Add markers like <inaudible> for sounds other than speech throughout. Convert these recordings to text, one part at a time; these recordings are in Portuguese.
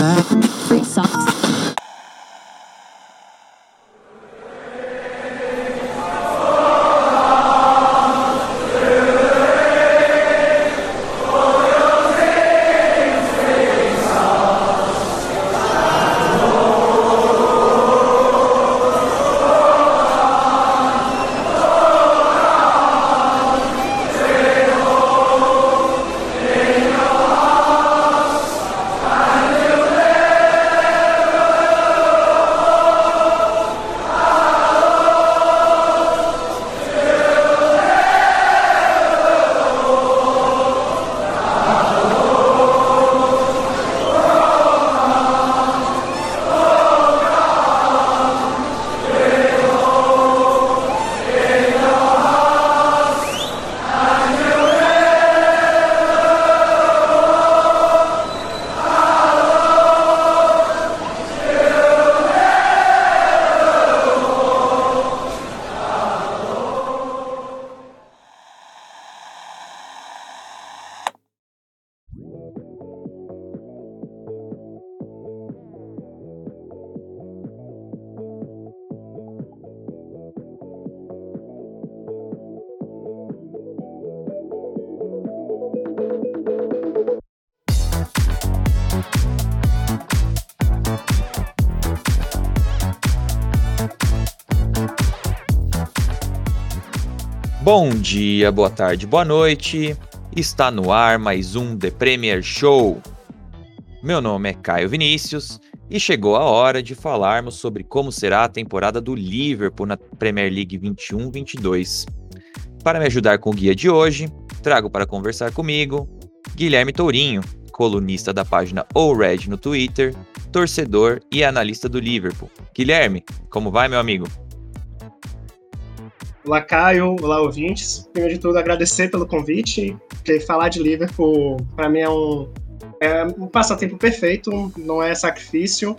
Free socks. Dia, boa tarde, boa noite. Está no ar mais um The Premier Show. Meu nome é Caio Vinícius e chegou a hora de falarmos sobre como será a temporada do Liverpool na Premier League 21-22. Para me ajudar com o guia de hoje, trago para conversar comigo Guilherme Tourinho, colunista da página All Red no Twitter, torcedor e analista do Liverpool. Guilherme, como vai, meu amigo? Olá, Caio. Olá, ouvintes. Primeiro de tudo, agradecer pelo convite, porque falar de Liverpool, para mim, é um, é um passatempo perfeito, não é sacrifício.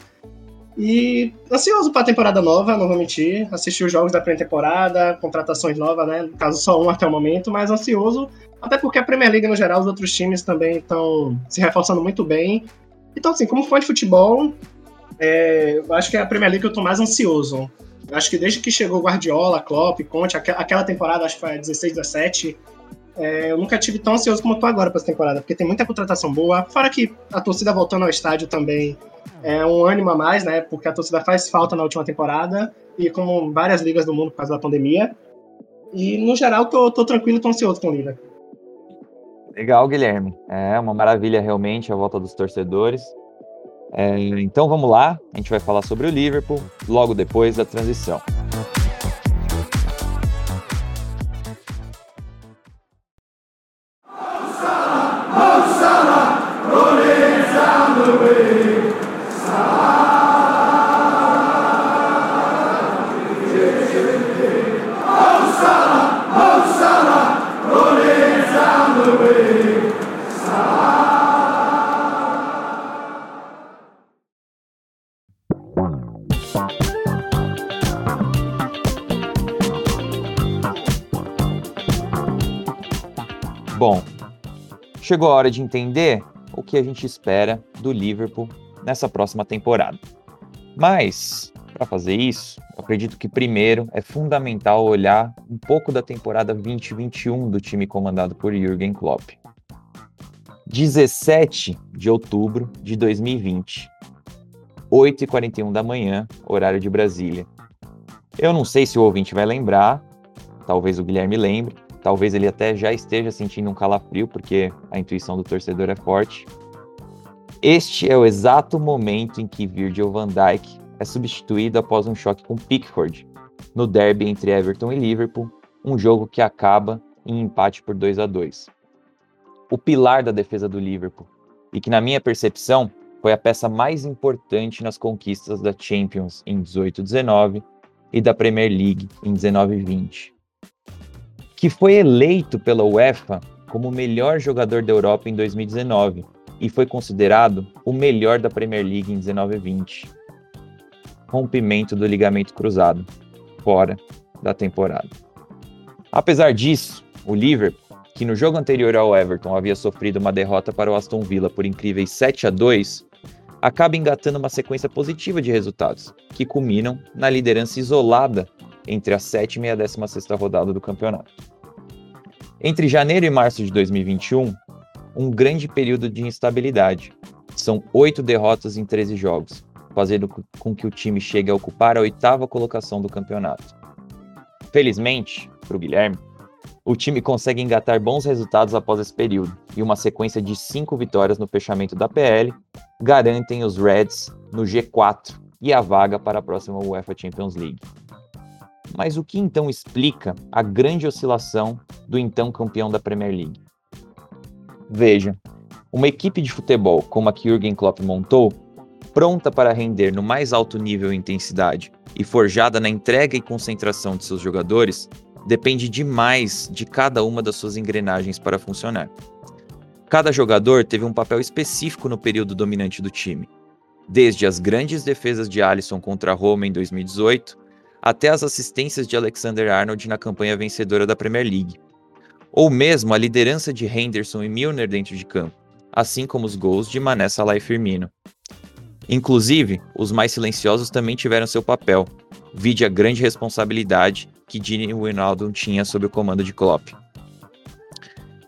E ansioso para a temporada nova, não vou mentir. Assistir os jogos da pré-temporada, contratações novas, né? No caso, só um até o momento, mas ansioso. Até porque a Premier League, no geral, os outros times também estão se reforçando muito bem. Então, assim, como fã de futebol, é, eu acho que é a Premier League que eu tô mais ansioso. Acho que desde que chegou Guardiola, Klopp, Conte, aquela temporada, acho que foi 16, 17, é, eu nunca tive tão ansioso como tô agora para essa temporada, porque tem muita contratação boa. Fora que a torcida voltando ao estádio também é um ânimo a mais, né? Porque a torcida faz falta na última temporada e como várias ligas do mundo por causa da pandemia. E no geral, tô, tô tranquilo e tô ansioso com o Liga. Legal, Guilherme. É uma maravilha realmente a volta dos torcedores. É, então vamos lá, a gente vai falar sobre o Liverpool logo depois da transição. Chegou a hora de entender o que a gente espera do Liverpool nessa próxima temporada. Mas, para fazer isso, acredito que primeiro é fundamental olhar um pouco da temporada 2021 do time comandado por Jürgen Klopp. 17 de outubro de 2020, 8h41 da manhã, horário de Brasília. Eu não sei se o ouvinte vai lembrar, talvez o Guilherme lembre, Talvez ele até já esteja sentindo um calafrio, porque a intuição do torcedor é forte. Este é o exato momento em que Virgil van Dijk é substituído após um choque com Pickford, no derby entre Everton e Liverpool, um jogo que acaba em empate por 2 a 2. O pilar da defesa do Liverpool, e que na minha percepção foi a peça mais importante nas conquistas da Champions em 18-19 e da Premier League em 19-20 que foi eleito pela UEFA como o melhor jogador da Europa em 2019 e foi considerado o melhor da Premier League em 19-20. Rompimento do ligamento cruzado, fora da temporada. Apesar disso, o Liverpool, que no jogo anterior ao Everton havia sofrido uma derrota para o Aston Villa por incríveis 7 a 2, acaba engatando uma sequência positiva de resultados, que culminam na liderança isolada entre a sétima e a décima sexta rodada do campeonato. Entre janeiro e março de 2021, um grande período de instabilidade. São oito derrotas em 13 jogos, fazendo com que o time chegue a ocupar a oitava colocação do campeonato. Felizmente, para o Guilherme, o time consegue engatar bons resultados após esse período, e uma sequência de cinco vitórias no fechamento da PL garantem os Reds no G4 e a vaga para a próxima UEFA Champions League. Mas o que então explica a grande oscilação do então campeão da Premier League? Veja, uma equipe de futebol como a que Jürgen Klopp montou, pronta para render no mais alto nível e intensidade e forjada na entrega e concentração de seus jogadores, depende demais de cada uma das suas engrenagens para funcionar. Cada jogador teve um papel específico no período dominante do time, desde as grandes defesas de Alisson contra Roma em 2018 até as assistências de Alexander Arnold na campanha vencedora da Premier League, ou mesmo a liderança de Henderson e Milner dentro de campo, assim como os gols de Mané, Salah e Firmino. Inclusive, os mais silenciosos também tiveram seu papel, vide a grande responsabilidade que Gini Wijnaldum tinha sob o comando de Klopp.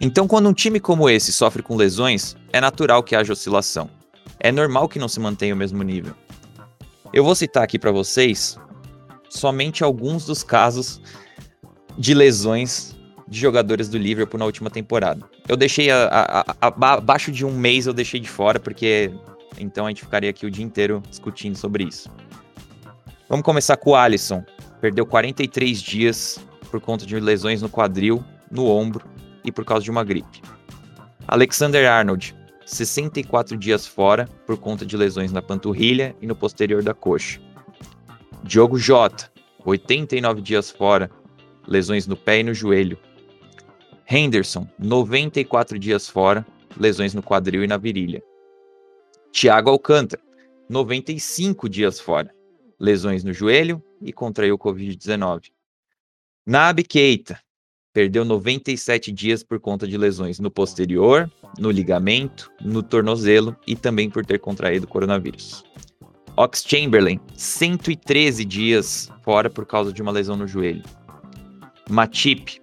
Então, quando um time como esse sofre com lesões, é natural que haja oscilação. É normal que não se mantenha o mesmo nível. Eu vou citar aqui para vocês somente alguns dos casos de lesões de jogadores do Liverpool na última temporada. Eu deixei a, a, a, abaixo de um mês eu deixei de fora porque então a gente ficaria aqui o dia inteiro discutindo sobre isso. Vamos começar com o Alisson. Perdeu 43 dias por conta de lesões no quadril, no ombro e por causa de uma gripe. Alexander Arnold, 64 dias fora por conta de lesões na panturrilha e no posterior da coxa. Diogo Jota, 89 dias fora, lesões no pé e no joelho. Henderson, 94 dias fora, lesões no quadril e na virilha. Thiago Alcântara, 95 dias fora, lesões no joelho e contraiu Covid-19. Nabi Keita, perdeu 97 dias por conta de lesões no posterior, no ligamento, no tornozelo e também por ter contraído coronavírus. Ox Chamberlain, 113 dias fora por causa de uma lesão no joelho. Matip,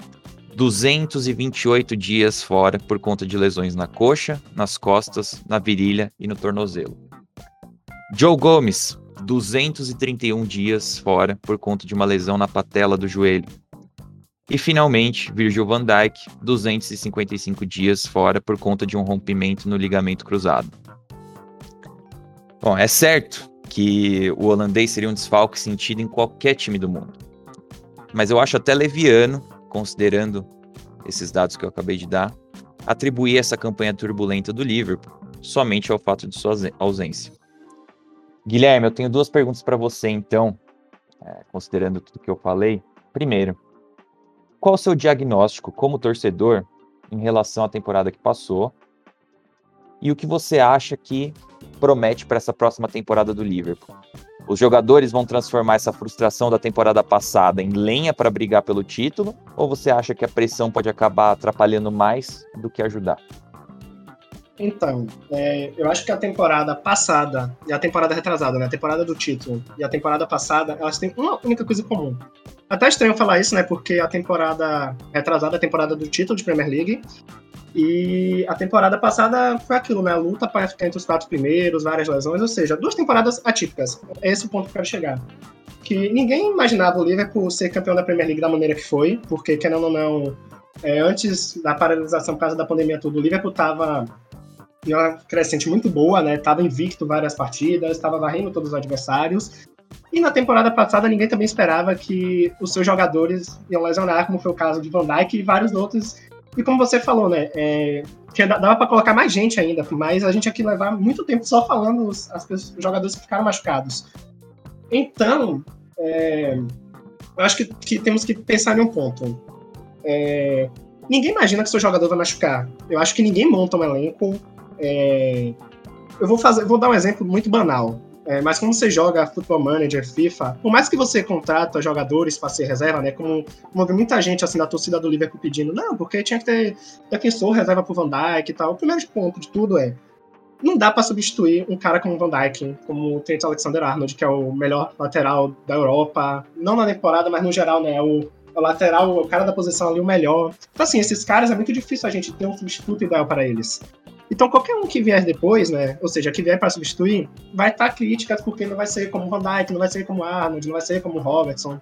228 dias fora por conta de lesões na coxa, nas costas, na virilha e no tornozelo. Joe Gomes, 231 dias fora por conta de uma lesão na patela do joelho. E finalmente, Virgil van Dijk, 255 dias fora por conta de um rompimento no ligamento cruzado. Bom, é certo que o holandês seria um desfalque sentido em qualquer time do mundo. Mas eu acho até leviano, considerando esses dados que eu acabei de dar, atribuir essa campanha turbulenta do Liverpool somente ao fato de sua ausência. Guilherme, eu tenho duas perguntas para você, então, é, considerando tudo que eu falei. Primeiro, qual o seu diagnóstico como torcedor em relação à temporada que passou? E o que você acha que promete para essa próxima temporada do Liverpool? Os jogadores vão transformar essa frustração da temporada passada em lenha para brigar pelo título? Ou você acha que a pressão pode acabar atrapalhando mais do que ajudar? Então, é, eu acho que a temporada passada e a temporada retrasada, né? A temporada do título e a temporada passada, elas têm uma única coisa comum. Até estranho falar isso, né? Porque a temporada retrasada é a temporada do título de Premier League e a temporada passada foi aquilo, né? A luta para ficar entre os quatro primeiros, várias lesões, ou seja, duas temporadas atípicas. É esse o ponto que eu quero chegar. Que ninguém imaginava o Liverpool ser campeão da Premier League da maneira que foi, porque, querendo ou não, é, antes da paralisação por causa da pandemia tudo, o Liverpool estava em uma crescente muito boa, né? Tava invicto várias partidas, estava varrendo todos os adversários. E na temporada passada ninguém também esperava que os seus jogadores iam lesionar, como foi o caso de Van Dijk e vários outros e como você falou, né? É, que dava para colocar mais gente ainda, mas a gente aqui levar muito tempo só falando os, as, os jogadores que ficaram machucados. Então, é, eu acho que, que, temos que pensar em um ponto. É, ninguém imagina que seu jogador vai machucar. Eu acho que ninguém monta um elenco. É, eu vou fazer, vou dar um exemplo muito banal. É, mas como você joga Football Manager, FIFA, por mais que você contrata jogadores para ser reserva, né? Como, como muita gente assim da torcida do Liverpool pedindo, não, porque tinha que ter defensor reserva pro Van Dijk e tal. O primeiro ponto de tudo é não dá para substituir um cara como o Van Dijk, como o Trent Alexander-Arnold, que é o melhor lateral da Europa, não na temporada, mas no geral, né, o, o lateral, o cara da posição ali, o melhor. Então, assim, esses caras é muito difícil a gente ter um substituto ideal para eles. Então, qualquer um que vier depois, né, ou seja, que vier para substituir, vai estar tá crítica porque não vai ser como Van Dijk, não vai ser como Arnold, não vai ser como Robertson.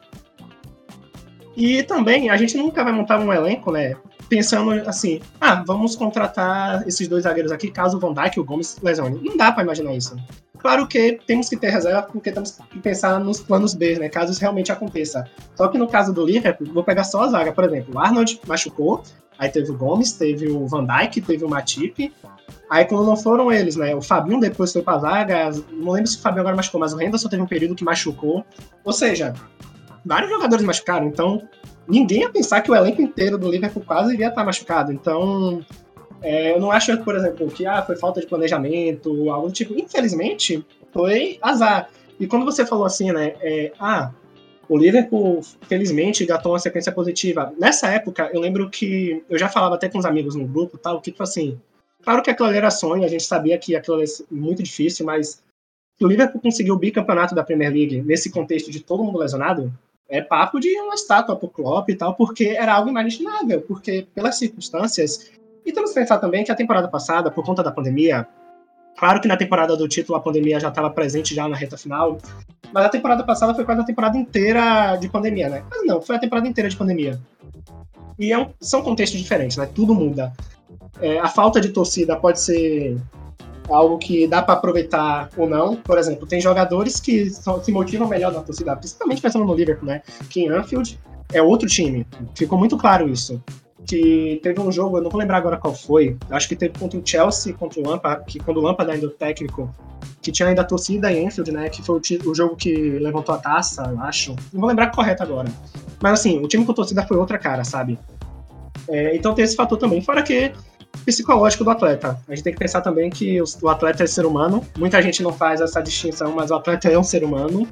E também, a gente nunca vai montar um elenco, né, pensando assim, ah, vamos contratar esses dois zagueiros aqui caso o Van Dijk e o Gomes lesione. Não dá para imaginar isso. Claro que temos que ter reserva porque temos que pensar nos planos B, né, caso isso realmente aconteça. Só que no caso do Liverpool, vou pegar só a zaga, por exemplo, o Arnold machucou, aí teve o Gomes, teve o Van Dijk, teve o Matip, Aí quando não foram eles, né? O Fabinho depois foi pra zaga. Não lembro se o Fabinho agora machucou, mas o Henderson teve um período que machucou. Ou seja, vários jogadores machucaram. Então, ninguém ia pensar que o elenco inteiro do Liverpool quase iria estar machucado. Então, é, eu não acho, por exemplo, que ah, foi falta de planejamento, algo do tipo. Infelizmente, foi azar. E quando você falou assim, né? É, ah, o Liverpool, felizmente, gatou uma sequência positiva. Nessa época, eu lembro que eu já falava até com os amigos no grupo, tal, que tipo assim. Claro que aquilo era sonho, a gente sabia que aquilo era muito difícil, mas o Liverpool conseguiu o bicampeonato da Premier League nesse contexto de todo mundo lesionado, é papo de uma estátua pro Klopp e tal, porque era algo inimaginável, porque pelas circunstâncias. E temos que pensar também que a temporada passada, por conta da pandemia, claro que na temporada do título a pandemia já estava presente já na reta final, mas a temporada passada foi quase a temporada inteira de pandemia, né? Mas não, foi a temporada inteira de pandemia. E é um, são contextos diferentes, né? Tudo muda. É, a falta de torcida pode ser algo que dá para aproveitar ou não. Por exemplo, tem jogadores que se motivam melhor na torcida, principalmente pensando no Liverpool, né? Que em Anfield é outro time. Ficou muito claro isso. Que teve um jogo, eu não vou lembrar agora qual foi. Acho que teve contra o Chelsea, contra o Lampard, que quando o Lampard ainda técnico, que tinha ainda a torcida em Anfield, né? Que foi o, o, jogo que levantou a taça, acho. Não vou lembrar correto agora. Mas assim, o time com torcida foi outra cara, sabe? É, então tem esse fator também. Fora que psicológico do atleta. A gente tem que pensar também que o atleta é ser humano. Muita gente não faz essa distinção, mas o atleta é um ser humano.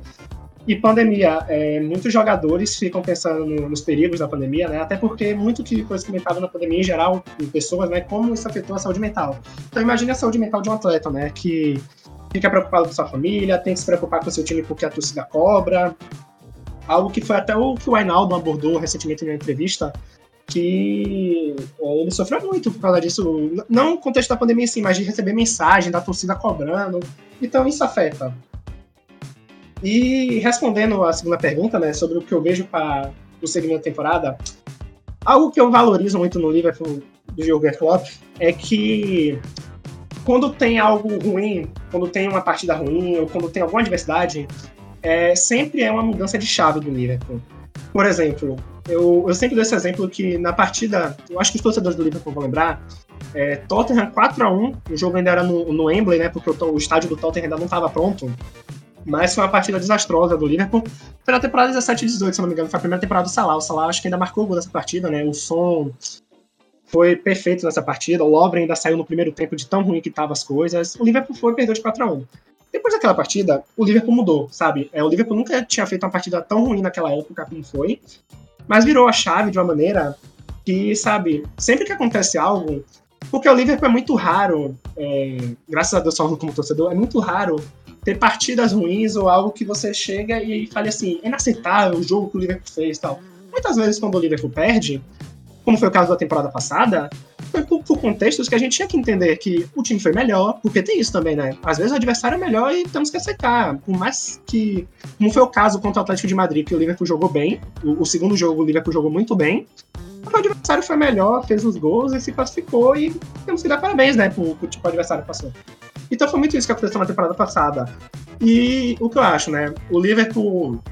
E pandemia, é, muitos jogadores ficam pensando nos perigos da pandemia, né? Até porque muito que foi comentado na pandemia em geral, em pessoas, né? Como isso afetou a saúde mental. Então imagine a saúde mental de um atleta, né? Que fica preocupado com sua família, tem que se preocupar com seu time porque a torcida cobra. Algo que foi até o que o Ainaldo abordou recentemente em uma entrevista, que é, ele sofreu muito por causa disso. Não no contexto da pandemia, sim, mas de receber mensagem da torcida cobrando. Então isso afeta. E respondendo a segunda pergunta, né, sobre o que eu vejo para o segmento da temporada, algo que eu valorizo muito no Liverpool do Jürgen Klopp é que quando tem algo ruim, quando tem uma partida ruim ou quando tem alguma adversidade, é, sempre é uma mudança de chave do Liverpool. Por exemplo, eu, eu sempre dou esse exemplo que na partida, eu acho que os torcedores do Liverpool vão lembrar, é, Tottenham 4x1, o jogo ainda era no, no Wembley, né, porque o, o estádio do Tottenham ainda não estava pronto, mas foi uma partida desastrosa do Liverpool. Foi na temporada 17 e 18, se não me engano, foi a primeira temporada do Salah. O Salah acho que ainda marcou o gol nessa partida, né, o som foi perfeito nessa partida, o Lovren ainda saiu no primeiro tempo de tão ruim que estavam as coisas, o Liverpool foi e perdeu de 4x1. Depois daquela partida, o Liverpool mudou, sabe? É, o Liverpool nunca tinha feito uma partida tão ruim naquela época como foi. Mas virou a chave de uma maneira que, sabe, sempre que acontece algo, porque o Liverpool é muito raro, é, graças a Deus falando como torcedor, é muito raro ter partidas ruins ou algo que você chega e fale assim, é inaceitável o jogo que o Liverpool fez tal. Muitas vezes quando o Liverpool perde, como foi o caso da temporada passada, foi por, por, contextos que a gente tinha que entender que o time foi melhor, porque tem isso também, né? Às vezes o adversário é melhor e temos que aceitar. Por mais que. Como foi o caso contra o Atlético de Madrid, que o Liverpool jogou bem, o, o segundo jogo o Liverpool jogou muito bem. O adversário foi melhor, fez os gols e se classificou e temos que dar parabéns, né, pro, pro tipo adversário passou. Então foi muito isso que aconteceu na temporada passada. E o que eu acho, né? O Liverpool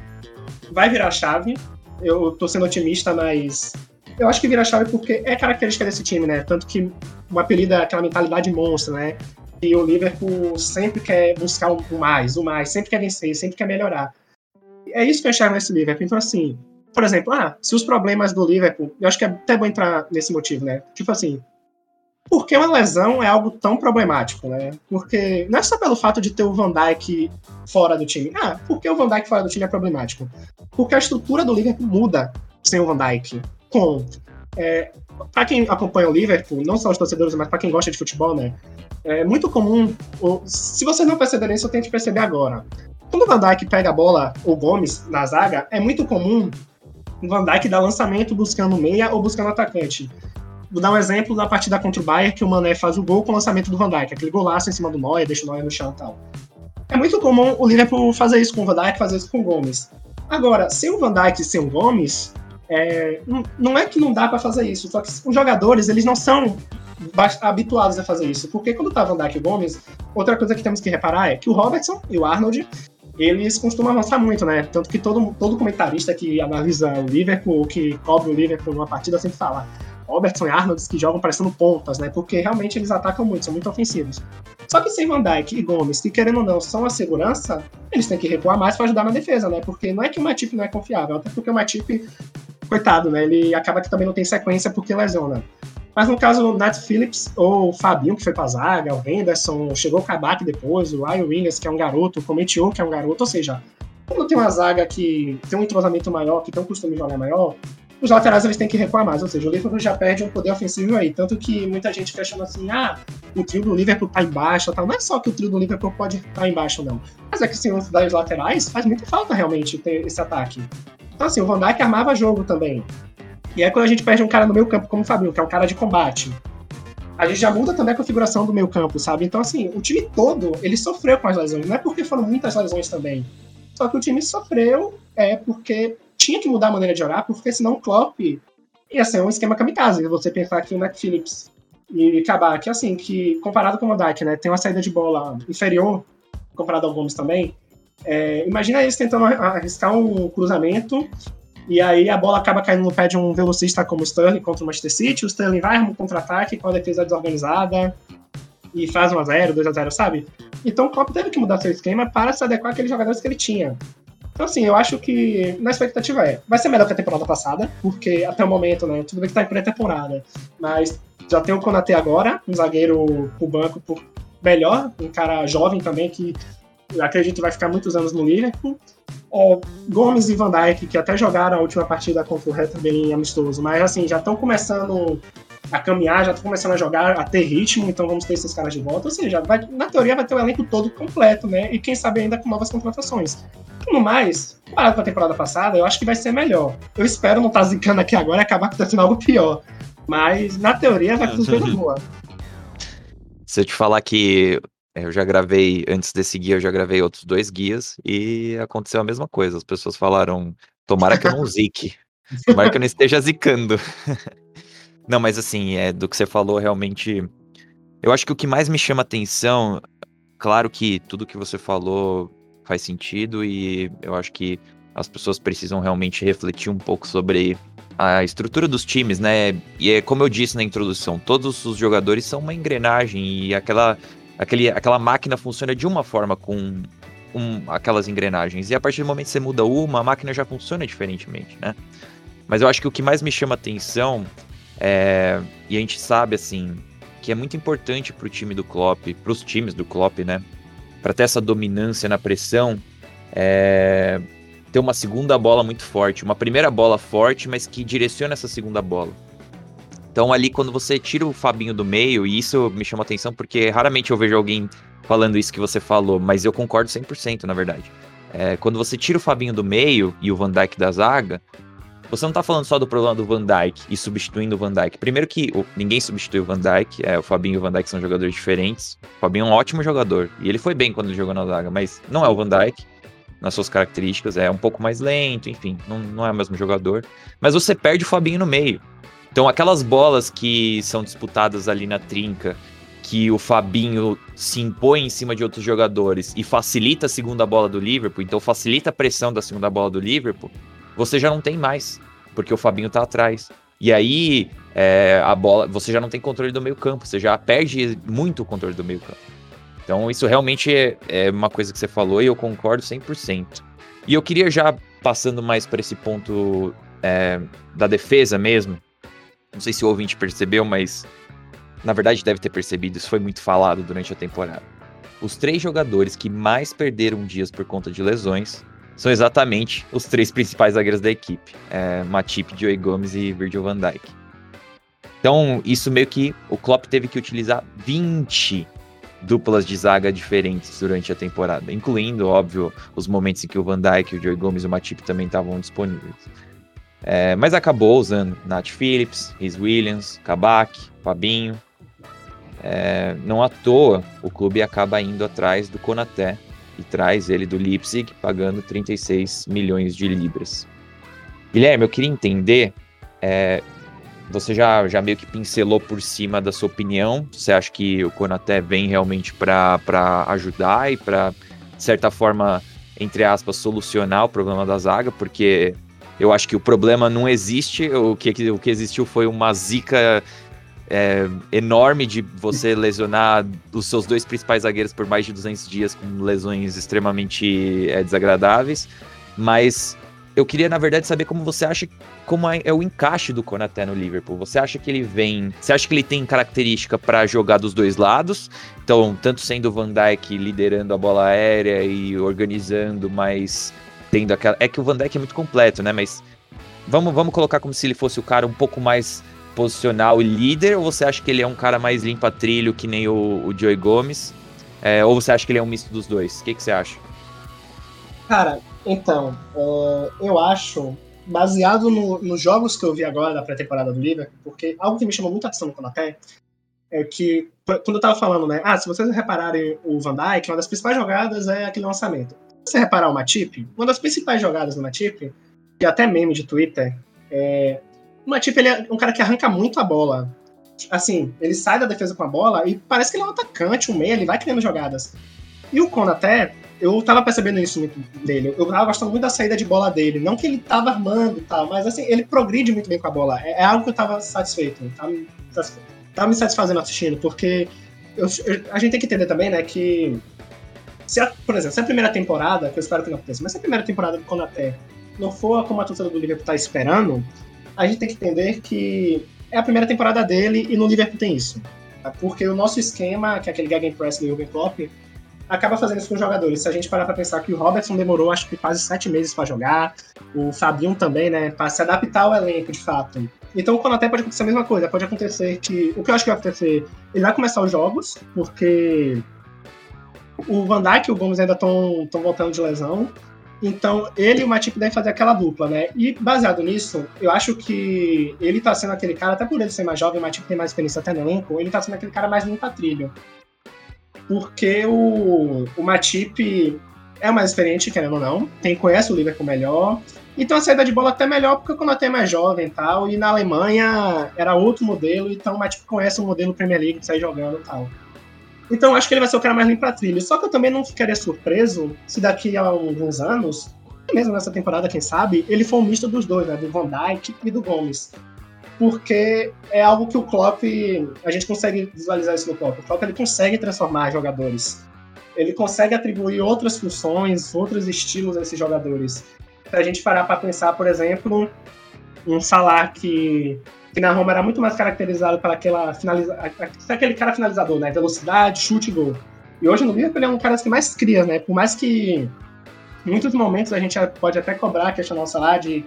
vai virar chave. Eu tô sendo otimista, mas eu acho que vira chave porque é característica desse time, né? Tanto que o apelido é aquela mentalidade monstro, né? E o Liverpool sempre quer buscar o mais, o mais, sempre quer vencer, sempre quer melhorar. É isso que eu enxergo nesse Liverpool. Então, assim, por exemplo, ah, se os problemas do Liverpool, eu acho que é até bom entrar nesse motivo, né? Tipo assim, por que uma lesão é algo tão problemático, né? Porque não é só pelo fato de ter o Van Dijk fora do time. Ah, por que o Van Dijk fora do time é problemático? Porque a estrutura do Liverpool muda sem o Van Dijk com é, para quem acompanha o Liverpool, não só os torcedores, mas para quem gosta de futebol, né? É muito comum. Se vocês não perceberem isso, eu tento perceber agora. Quando o Van Dijk pega a bola, o Gomes, na zaga, é muito comum o Van Dijk dar lançamento buscando meia ou buscando atacante. Vou dar um exemplo da partida contra o Bayern, que o Mané faz o gol com o lançamento do Van Dijk, aquele golaço em cima do Neuer, deixa o Neuer no chão e tal. É muito comum o Liverpool fazer isso com o Van Dijk, fazer isso com o Gomes. Agora, sem o Van Dijk e sem o Gomes, é, não é que não dá para fazer isso, só que os jogadores eles não são habituados a fazer isso, porque quando tá Van Dijk e o Gomes, outra coisa que temos que reparar é que o Robertson e o Arnold eles costumam avançar muito, né? Tanto que todo, todo comentarista que analisa o Liverpool, que cobre o Liverpool numa partida, sempre fala Robertson e Arnold que jogam parecendo pontas, né? Porque realmente eles atacam muito, são muito ofensivos. Só que sem Van Dijk e Gomes, que querendo ou não são a segurança, eles têm que recuar mais para ajudar na defesa, né? Porque não é que o Matip não é confiável, até porque o Matip, coitado, né? Ele acaba que também não tem sequência porque lesiona. Mas no caso, o Nat Phillips ou o Fabinho, que foi pra zaga, o Henderson, chegou o Kabak depois, o Ryan Williams, que é um garoto, o Cometiou, que é um garoto, ou seja, quando tem uma zaga que tem um entrosamento maior, que tem um costume de jogar maior, os laterais eles têm que recuar mais, ou seja, o Liverpool já perde um poder ofensivo aí, tanto que muita gente questiona assim, ah, o trio do Liverpool tá embaixo, tal. não é só que o trio do Liverpool pode estar tá embaixo, não, mas é que sem os das laterais faz muita falta realmente ter esse ataque. Então assim, o Van Dijk armava jogo também, e aí quando a gente perde um cara no meio campo como o Fabinho, que é um cara de combate, a gente já muda também a configuração do meio campo, sabe? Então assim, o time todo, ele sofreu com as lesões, não é porque foram muitas lesões também, só que o time sofreu é porque tinha que mudar a maneira de jogar, porque senão o Klopp ia ser um esquema kamikaze. Você pensar que o Matt Phillips e acabar que assim, que comparado com o Dijk, né, tem uma saída de bola inferior comparado ao Gomes também. É, imagina eles tentando arriscar um cruzamento e aí a bola acaba caindo no pé de um velocista como o Sterling contra o Manchester City, o Sterling vai um contra-ataque com a defesa desorganizada e faz 1x0, 2x0, sabe? Então o Klopp teve que mudar seu esquema para se adequar àqueles jogadores que ele tinha. Então, assim, eu acho que na expectativa é, vai ser melhor que a temporada passada, porque até o momento, né, tudo bem que tá em pré-temporada, mas já tem o Konate agora, um zagueiro pro banco por melhor, um cara jovem também que acredito vai ficar muitos anos no Liverpool. É, Gomes e Van Dijk, que até jogaram a última partida contra o Hertha Berlim amistoso, mas assim, já estão começando a caminhar, já estão começando a jogar, a ter ritmo, então vamos ter esses caras de volta. Ou seja, vai, na teoria vai ter o elenco todo completo, né? E quem sabe ainda com novas contratações. No mais, comparado com a temporada passada, eu acho que vai ser melhor. Eu espero não estar tá zicando aqui agora e acabar acontecendo algo pior. Mas, na teoria, vai tudo pelo boa. Se eu te falar que eu já gravei, antes desse guia, eu já gravei outros dois guias e aconteceu a mesma coisa. As pessoas falaram, tomara que eu não zique. Tomara que eu não esteja zicando. <laughs> Não, mas assim, é, do que você falou, realmente. Eu acho que o que mais me chama atenção, claro que tudo que você falou faz sentido e eu acho que as pessoas precisam realmente refletir um pouco sobre a estrutura dos times, né? E é como eu disse na introdução, todos os jogadores são uma engrenagem e aquela, aquele, aquela máquina funciona de uma forma com um, aquelas engrenagens. E a partir do momento que você muda uma, a máquina já funciona diferentemente, né? Mas eu acho que o que mais me chama atenção é, e a gente sabe, assim, que é muito importante para o time do Klopp, para os times do Klopp, né? Para ter essa dominância na pressão, é, ter uma segunda bola muito forte, uma primeira bola forte, mas que direciona essa segunda bola. Então ali quando você tira o Fabinho do meio, e isso me chama atenção porque raramente eu vejo alguém falando isso que você falou, mas eu concordo 100% na verdade. É, quando você tira o Fabinho do meio e o Van Dijk da zaga, você não tá falando só do problema do Van Dyke e substituindo o Van Dyke. Primeiro que o, ninguém substitui o Van Dyke, é, o Fabinho e o Van Dyke são jogadores diferentes. O Fabinho é um ótimo jogador e ele foi bem quando ele jogou na zaga, mas não é o Van Dyke nas suas características, é um pouco mais lento, enfim, não, não é o mesmo jogador. Mas você perde o Fabinho no meio. Então aquelas bolas que são disputadas ali na trinca, que o Fabinho se impõe em cima de outros jogadores e facilita a segunda bola do Liverpool, então facilita a pressão da segunda bola do Liverpool, você já não tem mais, porque o Fabinho tá atrás. E aí é, a bola, você já não tem controle do meio campo, você já perde muito o controle do meio campo. Então isso realmente é, é uma coisa que você falou e eu concordo 100%. E eu queria já passando mais para esse ponto é, da defesa mesmo. Não sei se o ouvinte percebeu, mas na verdade deve ter percebido, isso foi muito falado durante a temporada. Os três jogadores que mais perderam dias por conta de lesões são exatamente os três principais zagueiros da equipe: é, Matip, Joey Gomes e Virgil van Dijk. Então, isso meio que o Klopp teve que utilizar 20 duplas de zaga diferentes durante a temporada, incluindo, óbvio, os momentos em que o Van Dijk, o Joey Gomes e o Matip também estavam disponíveis. É, mas acabou usando Nat Phillips, Rhys Williams, Kabak, Fabinho. É, não à toa, o clube acaba indo atrás do Konaté e traz ele do Leipzig, pagando 36 milhões de libras. Guilherme, eu queria entender é, você já, já meio que pincelou por cima da sua opinião. Você acha que o Konaté vem realmente para ajudar e para, de certa forma, entre aspas, solucionar o problema da zaga? Porque eu acho que o problema não existe. O que, o que existiu foi uma zica é, enorme de você lesionar os seus dois principais zagueiros por mais de 200 dias com lesões extremamente é, desagradáveis. Mas eu queria, na verdade, saber como você acha como é, é o encaixe do Konaté no Liverpool. Você acha que ele vem. Você acha que ele tem característica para jogar dos dois lados? Então, tanto sendo o Van Dijk liderando a bola aérea e organizando, mas tendo aquela. É que o Van Dijk é muito completo, né? Mas vamos, vamos colocar como se ele fosse o cara um pouco mais posicional e líder, ou você acha que ele é um cara mais limpa-trilho, que nem o, o Joey Gomes? É, ou você acha que ele é um misto dos dois? O que, que você acha? Cara, então, uh, eu acho, baseado no, nos jogos que eu vi agora da pré-temporada do Liverpool, porque algo que me chamou muita atenção no Konaté é que, quando eu tava falando, né, ah, se vocês repararem o Van Dijk, uma das principais jogadas é aquele lançamento. Se você reparar o Matip, uma das principais jogadas do Matip, é até meme de Twitter, é, o Matip ele é um cara que arranca muito a bola. Assim, ele sai da defesa com a bola e parece que ele é um atacante, um meia, ele vai criando jogadas. E o Konaté, eu tava percebendo isso muito dele. Eu tava gostando muito da saída de bola dele. Não que ele tava armando e tal, mas assim, ele progride muito bem com a bola. É, é algo que eu tava satisfeito. Tá me, tá me satisfazendo assistindo, porque eu, eu, a gente tem que entender também, né, que. Se a, por exemplo, se a primeira temporada, que eu espero que não aconteça, mas se a primeira temporada do Konaté não for como a torcida do Liverpool tá esperando, a gente tem que entender que é a primeira temporada dele e no Liverpool tem isso. Tá? Porque o nosso esquema, que é aquele Gegenpress do Jürgen Klopp, acaba fazendo isso com os jogadores. Se a gente parar para pensar que o Robertson demorou acho que quase sete meses para jogar, o Fabinho também, né, para se adaptar ao elenco de fato. Então, quando até pode acontecer a mesma coisa, pode acontecer que. O que eu acho que vai acontecer? Ele vai começar os jogos, porque o Van Dijk e o Gomes ainda estão voltando de lesão. Então, ele e o Matip devem fazer aquela dupla, né? E baseado nisso, eu acho que ele tá sendo aquele cara, até por ele ser mais jovem, o Matip tem mais experiência até no elenco, ele tá sendo aquele cara mais limpa trilho porque o, o Matip é mais experiente, querendo ou não, tem, conhece o Liverpool melhor, então a saída de bola até melhor porque quando até é mais jovem e tal, e na Alemanha era outro modelo, então o Matip conhece o modelo Premier League de sair jogando e tal. Então acho que ele vai ser o cara mais limpo pra trilha. Só que eu também não ficaria surpreso se daqui a alguns anos, mesmo nessa temporada, quem sabe, ele for um misto dos dois, né? Do Van Dijk e do Gomes porque é algo que o Klopp, a gente consegue visualizar isso no Klopp. O Klopp ele consegue transformar jogadores. Ele consegue atribuir outras funções, outros estilos a esses jogadores. Se a gente parar para pensar, por exemplo, um Salah que, que na Roma era muito mais caracterizado para aquela finaliza, aquele cara finalizador, né? Velocidade, chute gol. E hoje no Liverpool ele é um cara que mais cria, né? Por mais que em muitos momentos a gente pode até cobrar, questionar o Salah de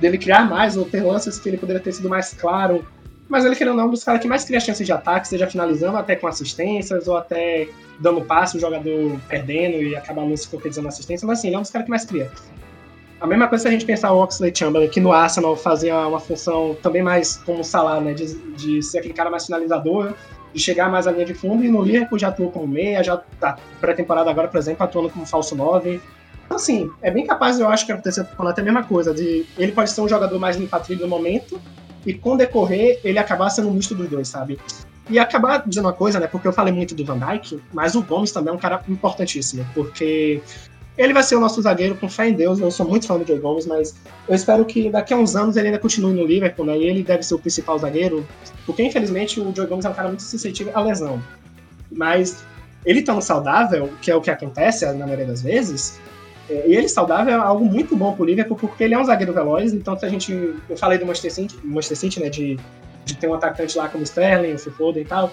dele criar mais, ou ter lances que ele poderia ter sido mais claro. Mas ele, querendo não, é um dos caras que mais cria chances de ataque, seja finalizando até com assistências, ou até dando passe, o jogador perdendo e acabar não se concretizando assistência. Mas assim, ele é um dos caras que mais cria. A mesma coisa se a gente pensar o Oxley Chamberlain, que no Arsenal fazia uma função também mais como Salah, né? De, de ser aquele cara mais finalizador, de chegar mais à linha de fundo, e no Liverpool já atuou como meia, já tá pré-temporada agora, por exemplo, atuando como falso 9. Então, assim, é bem capaz, eu acho, que acontecer com o Konate a mesma coisa. De, ele pode ser um jogador mais limpatrilho no momento, e com decorrer, ele acabar sendo um misto dos dois, sabe? E acabar dizendo uma coisa, né? Porque eu falei muito do Van Dijk, mas o Gomes também é um cara importantíssimo, porque ele vai ser o nosso zagueiro com fé em Deus. Eu sou muito fã do Joe Gomes, mas eu espero que daqui a uns anos ele ainda continue no Liverpool, né? E ele deve ser o principal zagueiro, porque infelizmente o Joe Gomes é um cara muito sensitivo à lesão. Mas ele estando saudável, que é o que acontece na maioria das vezes, é, e ele saudável é algo muito bom pro Liverpool, porque ele é um zagueiro veloz, então se a gente. Eu falei do Manchester City, Manchester City né? De, de ter um atacante lá como Sterling, o Foden e tal.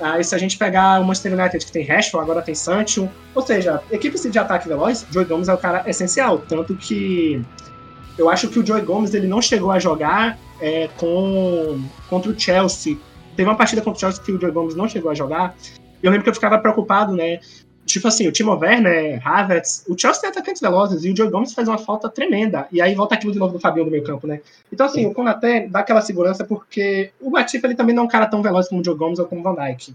Aí se a gente pegar o Manchester United, que tem Rashford, agora tem Sancho, ou seja, equipe de ataque veloz, Joey Gomes é o cara essencial. Tanto que eu acho que o Joey Gomes ele não chegou a jogar é, com, contra o Chelsea. Teve uma partida contra o Chelsea que o Joe Gomes não chegou a jogar. Eu lembro que eu ficava preocupado, né? Tipo assim, o Timo Werner, Havertz, o Chelsea tem atacantes velozes e o Joe Gomes faz uma falta tremenda. E aí volta aquilo de novo do Fabinho do meio campo, né? Então, assim, o Konaté dá aquela segurança porque o Matip ele também não é um cara tão veloz como o Joe Gomes ou como o Van Dijk.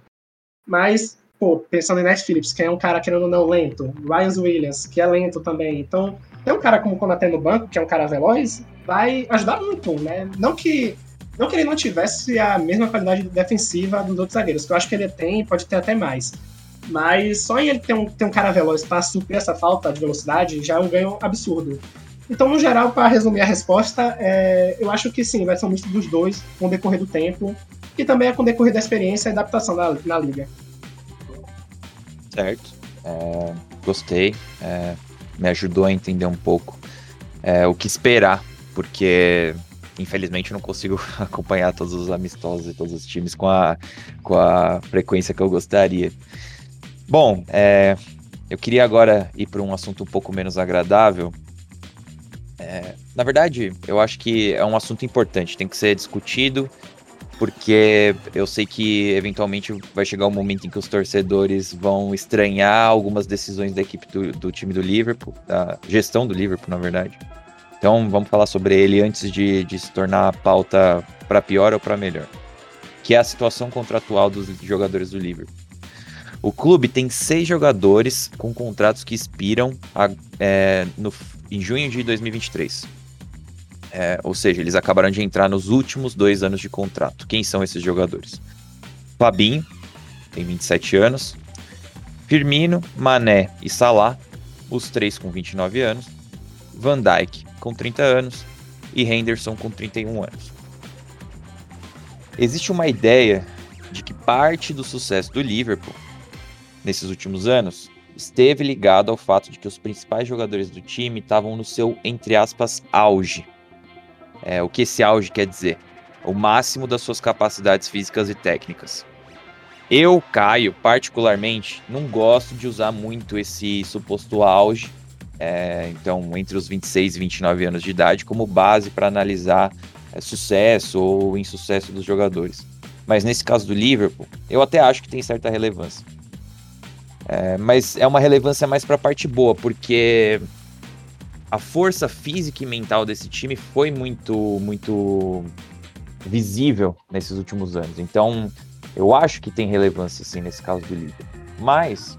Mas, pô, pensando em Nat Phillips, que é um cara querendo ou não lento, Ryan Williams, que é lento também. Então, ter um cara como o Konaté no banco, que é um cara veloz, vai ajudar muito, né? Não que não que ele não tivesse a mesma qualidade defensiva dos outros zagueiros, que eu acho que ele tem, pode ter até mais. Mas só em ele ter um, ter um cara veloz para suprir essa falta de velocidade já é um ganho absurdo. Então, no geral, para resumir a resposta, é, eu acho que sim, vai ser um misto dos dois com o decorrer do tempo, e também é com o decorrer da experiência e adaptação na, na liga. Certo. É, gostei. É, me ajudou a entender um pouco é, o que esperar, porque infelizmente eu não consigo <laughs> acompanhar todos os amistosos e todos os times com a, com a frequência que eu gostaria. Bom, é, eu queria agora ir para um assunto um pouco menos agradável. É, na verdade, eu acho que é um assunto importante, tem que ser discutido, porque eu sei que eventualmente vai chegar um momento em que os torcedores vão estranhar algumas decisões da equipe do, do time do Liverpool, da gestão do Liverpool, na verdade. Então vamos falar sobre ele antes de, de se tornar a pauta para pior ou para melhor, que é a situação contratual dos jogadores do Liverpool. O clube tem seis jogadores com contratos que expiram a, é, no, em junho de 2023. É, ou seja, eles acabaram de entrar nos últimos dois anos de contrato. Quem são esses jogadores? Fabinho, tem 27 anos. Firmino, Mané e Salah, os três com 29 anos. Van Dijk, com 30 anos. E Henderson, com 31 anos. Existe uma ideia de que parte do sucesso do Liverpool nesses últimos anos esteve ligado ao fato de que os principais jogadores do time estavam no seu, entre aspas, auge. É, o que esse auge quer dizer? O máximo das suas capacidades físicas e técnicas. Eu, Caio, particularmente, não gosto de usar muito esse suposto auge, é, então entre os 26 e 29 anos de idade, como base para analisar é, sucesso ou insucesso dos jogadores. Mas nesse caso do Liverpool, eu até acho que tem certa relevância. É, mas é uma relevância mais para a parte boa, porque a força física e mental desse time foi muito, muito visível nesses últimos anos. Então, eu acho que tem relevância sim nesse caso do Liverpool. Mas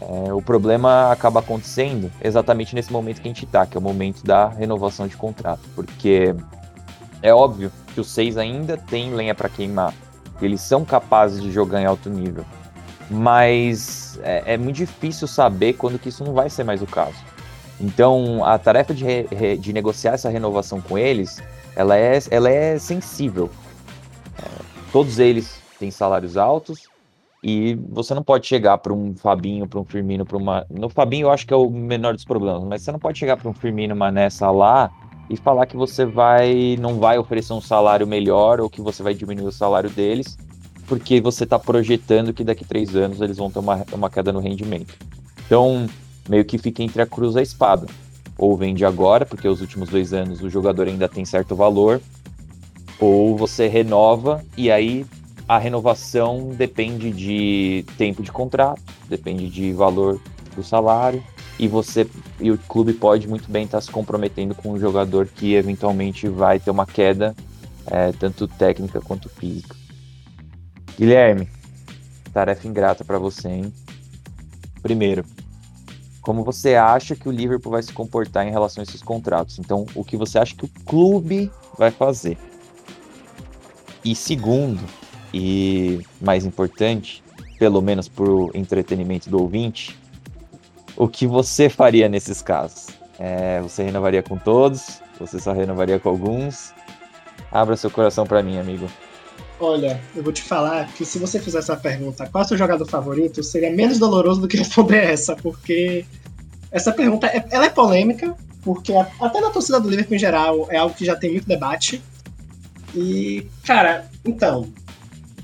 é, o problema acaba acontecendo exatamente nesse momento que a gente está, que é o momento da renovação de contrato, porque é óbvio que os seis ainda têm lenha para queimar, eles são capazes de jogar em alto nível mas é, é, muito difícil saber quando que isso não vai ser mais o caso. Então, a tarefa de, re, de negociar essa renovação com eles, ela é, ela é sensível. É, todos eles têm salários altos e você não pode chegar para um Fabinho, para um Firmino, para uma... No Fabinho eu acho que é o menor dos problemas, mas você não pode chegar para um Firmino, uma Nessa lá e falar que você vai não vai oferecer um salário melhor ou que você vai diminuir o salário deles porque você está projetando que daqui três anos eles vão ter uma, uma queda no rendimento. Então, meio que fica entre a cruz e a espada. Ou vende agora, porque os últimos dois anos o jogador ainda tem certo valor, ou você renova e aí a renovação depende de tempo de contrato, depende de valor do salário e você e o clube pode muito bem estar tá se comprometendo com um jogador que eventualmente vai ter uma queda é, tanto técnica quanto física. Guilherme, tarefa ingrata para você, hein? Primeiro, como você acha que o Liverpool vai se comportar em relação a esses contratos? Então, o que você acha que o clube vai fazer? E segundo, e mais importante, pelo menos para o entretenimento do ouvinte, o que você faria nesses casos? É, você renovaria com todos? Você só renovaria com alguns? Abra seu coração para mim, amigo. Olha, eu vou te falar que se você fizer essa pergunta, qual é o seu jogador favorito, seria menos doloroso do que responder <laughs> essa, porque essa pergunta é, ela é polêmica, porque até na torcida do Liverpool em geral é algo que já tem muito debate. E, cara, então,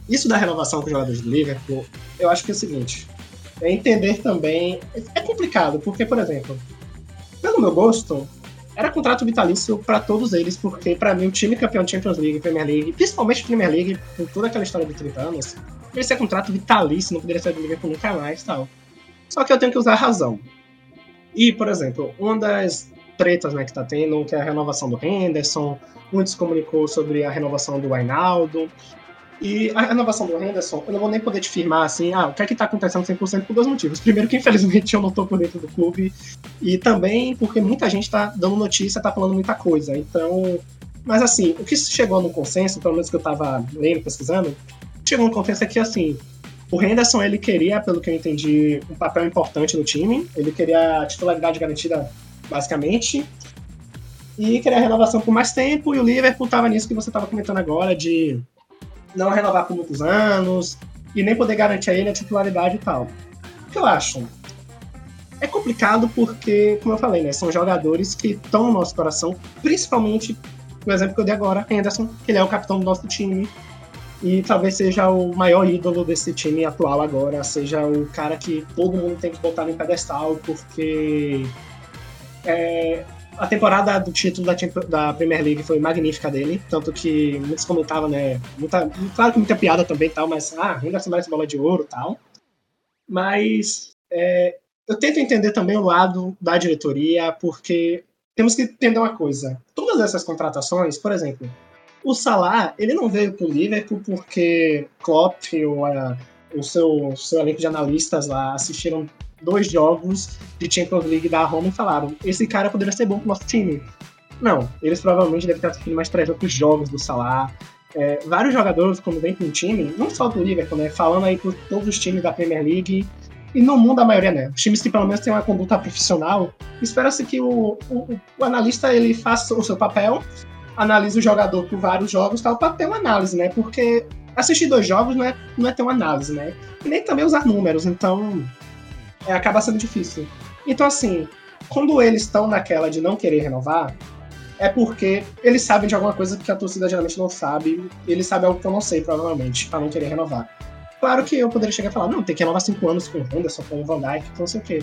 isso da renovação com os jogadores do Liverpool, eu acho que é o seguinte, é entender também, é complicado, porque, por exemplo, pelo meu gosto, era contrato vitalício para todos eles, porque para mim o time campeão de Champions League, Premier League, principalmente Premier League, com toda aquela história de 30 anos, ser contrato vitalício, não poderia ser do Liverpool nunca mais tal. Só que eu tenho que usar a razão. E, por exemplo, uma das tretas né, que tá tendo, que é a renovação do Henderson, muitos comunicou sobre a renovação do Ainaldo, e a renovação do Henderson, eu não vou nem poder te firmar assim, ah, o que é que tá acontecendo 100% por dois motivos. Primeiro, que infelizmente eu não tô por dentro do clube, e também porque muita gente tá dando notícia, tá falando muita coisa. Então, mas assim, o que chegou no consenso, pelo menos que eu tava lendo, pesquisando, chegou no consenso é que assim, o Henderson ele queria, pelo que eu entendi, um papel importante no time, ele queria a titularidade garantida, basicamente, e queria a renovação por mais tempo, e o Liverpool tava nisso que você tava comentando agora, de não renovar por muitos anos e nem poder garantir a ele a titularidade e tal. O que eu acho? É complicado porque, como eu falei, né, são jogadores que estão no nosso coração, principalmente o exemplo que eu dei agora, Henderson, que ele é o capitão do nosso time e talvez seja o maior ídolo desse time atual agora, seja o cara que todo mundo tem que botar no pedestal, porque é, a temporada do título da, da, Premier League foi magnífica dele, tanto que muitos comentavam, né? Muita, claro que muita piada também tal, mas ah, ainda se merece bola de ouro tal. Mas é, eu tento entender também o lado da diretoria, porque temos que entender uma coisa. Todas essas contratações, por exemplo, o Salah, ele não veio pro Liverpool porque Klopp ou a, o seu, seu elenco de analistas lá assistiram dois jogos de Champions League da Roma e falaram: esse cara poderia ser bom pro nosso time. Não, eles provavelmente devem ter assistido mais três outros jogos do Salah. É, vários jogadores, como vem com o time, não só do Liverpool, né? Falando aí por todos os times da Premier League. E no mundo a maioria, né? Os times que pelo menos têm uma conduta profissional, espera-se que o, o, o, analista ele faça o seu papel, analise o jogador por vários jogos tal, para ter uma análise, né? Porque assistir dois jogos não é, não é ter uma análise, né? E nem também usar números, então é, acaba sendo difícil. Então, assim, quando eles estão naquela de não querer renovar, é porque eles sabem de alguma coisa que a torcida geralmente não sabe, eles sabem algo que eu não sei, provavelmente, para não querer renovar. Claro que eu poderia chegar e falar, não, tem que renovar cinco anos com o Henderson, com o Van Dijk, não sei o quê.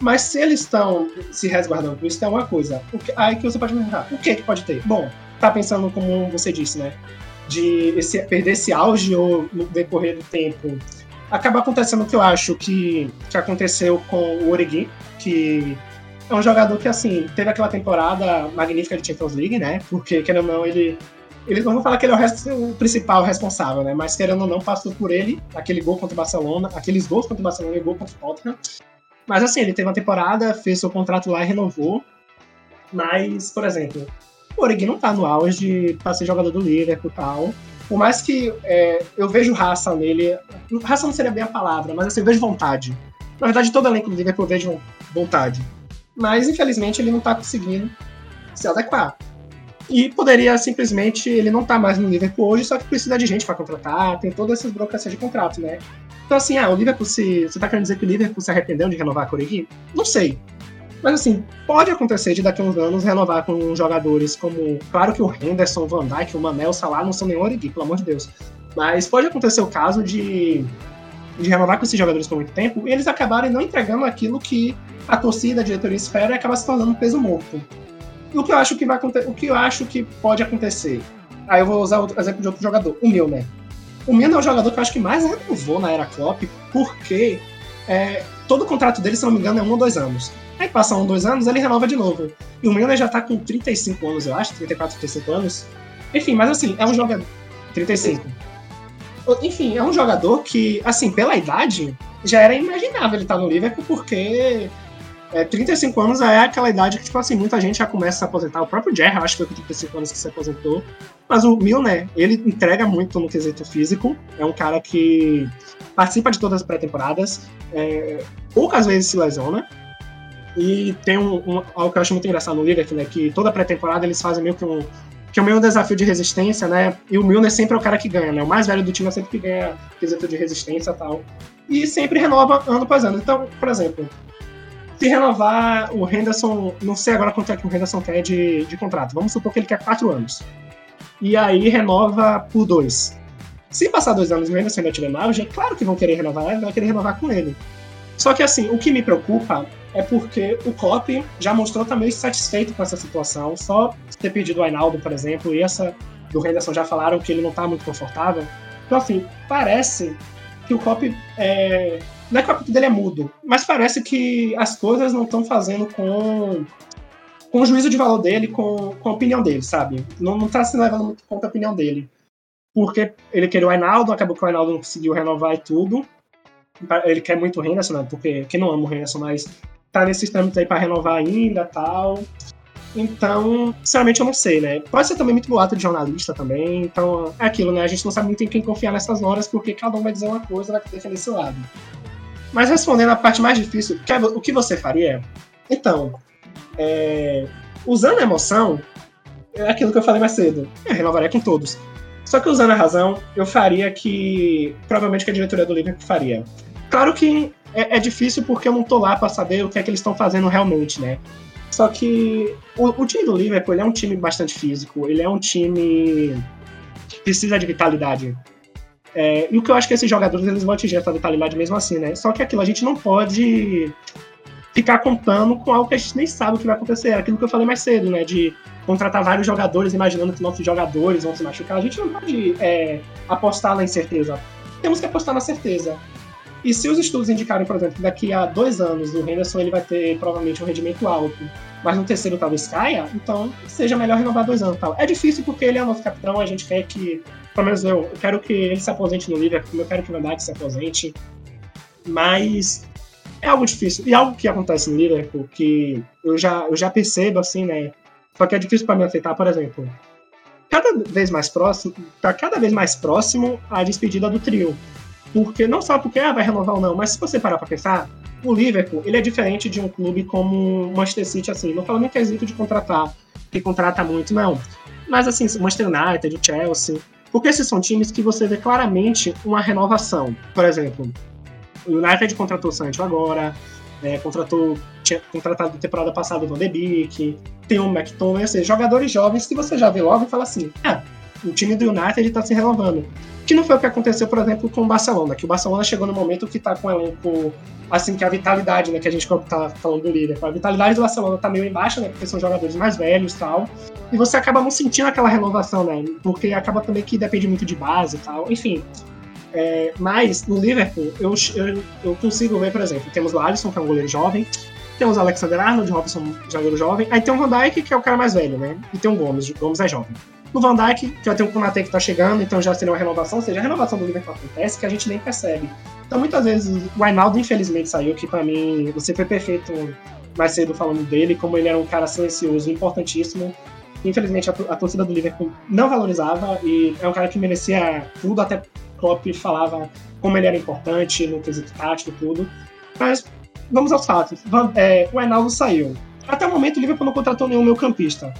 Mas se eles estão se resguardando por isso, tem uma coisa. Que, aí que você pode perguntar, o que que pode ter? Bom, tá pensando como você disse, né? De esse, perder esse auge ou no decorrer do tempo acaba acontecendo o que eu acho que, que aconteceu com o Origi, que é um jogador que, assim, teve aquela temporada magnífica de Champions League, né? Porque, querendo ou não, ele. Eles não vão falar que ele é o, o, principal responsável, né? Mas, querendo ou não, passou por ele aquele gol contra o Barcelona, aqueles gols contra o Barcelona e gol contra o Tottenham. Mas, assim, ele teve uma temporada, fez seu contrato lá e renovou. Mas, por exemplo, o Origi não tá no auge pra ser jogador do Liverpool e tal. Por mais que é, eu vejo raça nele, raça não seria bem a palavra, mas assim, eu vejo vontade. Na verdade, todo elenco do Liverpool eu vejo vontade. Mas, infelizmente, ele não tá conseguindo se adequar. E poderia simplesmente ele não tá mais no Liverpool hoje, só que precisa de gente para contratar, tem todas essas burocracias de contrato, né? Então, assim, ah, o Liverpool se. Você tá querendo dizer que o Liverpool se arrependeu de renovar a Corrigi? Não sei. Mas assim, pode acontecer de daqui a uns anos renovar com jogadores como. Claro que o Henderson, o Van Dijk, o Manel, o Salah não são nenhum Origi, pelo amor de Deus. Mas pode acontecer o caso de, de renovar com esses jogadores por muito tempo e eles acabarem não entregando aquilo que a torcida, a diretoria espera e acaba se tornando um peso morto. E o que eu acho que vai o que eu acho que pode acontecer. Aí eu vou usar o exemplo de outro jogador, o Milner. O Milner é o jogador que eu acho que mais renovou na era Klopp, porque é, todo o contrato dele, se não me engano, é um ou dois anos. Aí passa um, dois anos, ele renova de novo. E o Milner já tá com 35 anos, eu acho, 34, 35 anos. Enfim, mas assim, é um jogador. 35. Enfim, é um jogador que, assim, pela idade, já era imaginável ele estar tá no Liverpool, porque é, 35 anos é aquela idade que, tipo assim, muita gente já começa a se aposentar. O próprio Jerry, eu acho que foi com 35 anos que se aposentou. Mas o Milner, ele entrega muito no quesito físico. É um cara que participa de todas as pré-temporadas. É, poucas vezes se lesiona. E tem um, um, algo que eu acho muito engraçado no Liverpool, né? Que toda pré-temporada eles fazem meio que um. Que é meio um desafio de resistência, né? E o Milner sempre é o cara que ganha, né? O mais velho do time é sempre que ganha quesito de resistência e tal. E sempre renova ano após ano. Então, por exemplo, se renovar o Henderson, não sei agora quanto é que o Henderson quer de, de contrato. Vamos supor que ele quer quatro anos. E aí renova por dois. Se passar dois anos e o Henderson ainda tiver auge, é claro que vão querer renovar, vai querer renovar com ele. Só que assim, o que me preocupa é porque o Klopp já mostrou estar meio satisfeito com essa situação. Só ter pedido o Ainaldo, por exemplo, e essa do Henderson já falaram que ele não está muito confortável. Então, assim, parece que o Klopp é... Não é que o apito dele é mudo, mas parece que as coisas não estão fazendo com com o juízo de valor dele, com, com a opinião dele, sabe? Não, não tá se levando muito conta a opinião dele. Porque ele queria o Ainaldo, acabou que o Ainaldo não conseguiu renovar e tudo. Ele quer muito o Henderson, né? Porque quem não ama o Henderson, mas tá nesses trâmites aí pra renovar ainda tal. Então, sinceramente, eu não sei, né? Pode ser também muito boato de jornalista também. Então, é aquilo, né? A gente não sabe muito em quem confiar nessas horas, porque cada um vai dizer uma coisa, vai defender seu lado. Mas respondendo a parte mais difícil, o que você faria? Então, é, usando a emoção, é aquilo que eu falei mais cedo. Eu renovaria com todos. Só que usando a razão, eu faria que. Provavelmente que a diretoria do Liverpool faria. Claro que é, é difícil porque eu não tô lá para saber o que é que eles estão fazendo realmente, né? Só que o, o time do Liverpool é um time bastante físico, ele é um time que precisa de vitalidade. É, e o que eu acho que esses jogadores eles vão atingir essa vitalidade mesmo assim, né? Só que aquilo a gente não pode ficar contando com algo que a gente nem sabe o que vai acontecer. Aquilo que eu falei mais cedo, né? De contratar vários jogadores imaginando que nossos jogadores vão se machucar. A gente não pode é, apostar na incerteza. Temos que apostar na certeza. E se os estudos indicarem, por exemplo, que daqui a dois anos o Henderson ele vai ter provavelmente um rendimento alto, mas no terceiro talvez caia, então seja melhor renovar dois anos. Tal. É difícil porque ele é o nosso capitão, a gente quer que, pelo menos eu, eu quero que ele se aposente no Liverpool, eu quero que o Dijk se aposente, mas é algo difícil. E algo que acontece no Liverpool que eu já, eu já percebo, assim, né? Só que é difícil para mim aceitar, por exemplo. Cada vez mais próximo, tá cada vez mais próximo a despedida do trio. Porque não só porque ah, vai renovar ou não, mas se você parar para pensar, o Liverpool ele é diferente de um clube como o Manchester City, assim. Não falando em quesito de contratar, que contrata muito, não. Mas assim, Manchester United, Chelsea. Porque esses são times que você vê claramente uma renovação. Por exemplo, o United contratou o Sancho agora, é, contratou, tinha contratado temporada passada o Van de Beek, tem o McTominay, ou seja, jogadores jovens que você já vê logo e fala assim, ah, o time do United está se renovando. Que não foi o que aconteceu, por exemplo, com o Barcelona, que o Barcelona chegou no momento que está com um elenco, assim, que a vitalidade, né, que a gente tá falando do líder, a vitalidade do Barcelona está meio embaixo, né, porque são jogadores mais velhos e tal, e você acaba não sentindo aquela renovação, né, porque acaba também que depende muito de base e tal, enfim, é, mas no Liverpool, eu, eu, eu, consigo ver, por exemplo, temos o Alisson, que é um goleiro jovem, temos o Alexander Arnold, Robson, jogador jovem, aí tem o Van Dijk, que é o cara mais velho, né? E tem o Gomes, o Gomes é jovem. No Van Dijk, já tem o Konate que tá chegando, então já seria uma renovação, ou seja, a renovação do Liverpool acontece que a gente nem percebe. Então muitas vezes o Ainaldo infelizmente saiu, que para mim você foi perfeito mais cedo falando dele, como ele era um cara silencioso, importantíssimo. Infelizmente a, a torcida do Liverpool não valorizava e é um cara que merecia tudo, até Klopp falava como ele era importante no quesito tático tudo. Mas vamos aos fatos. É, o Enaldo saiu. Até o momento o Liverpool não contratou nenhum meio campista.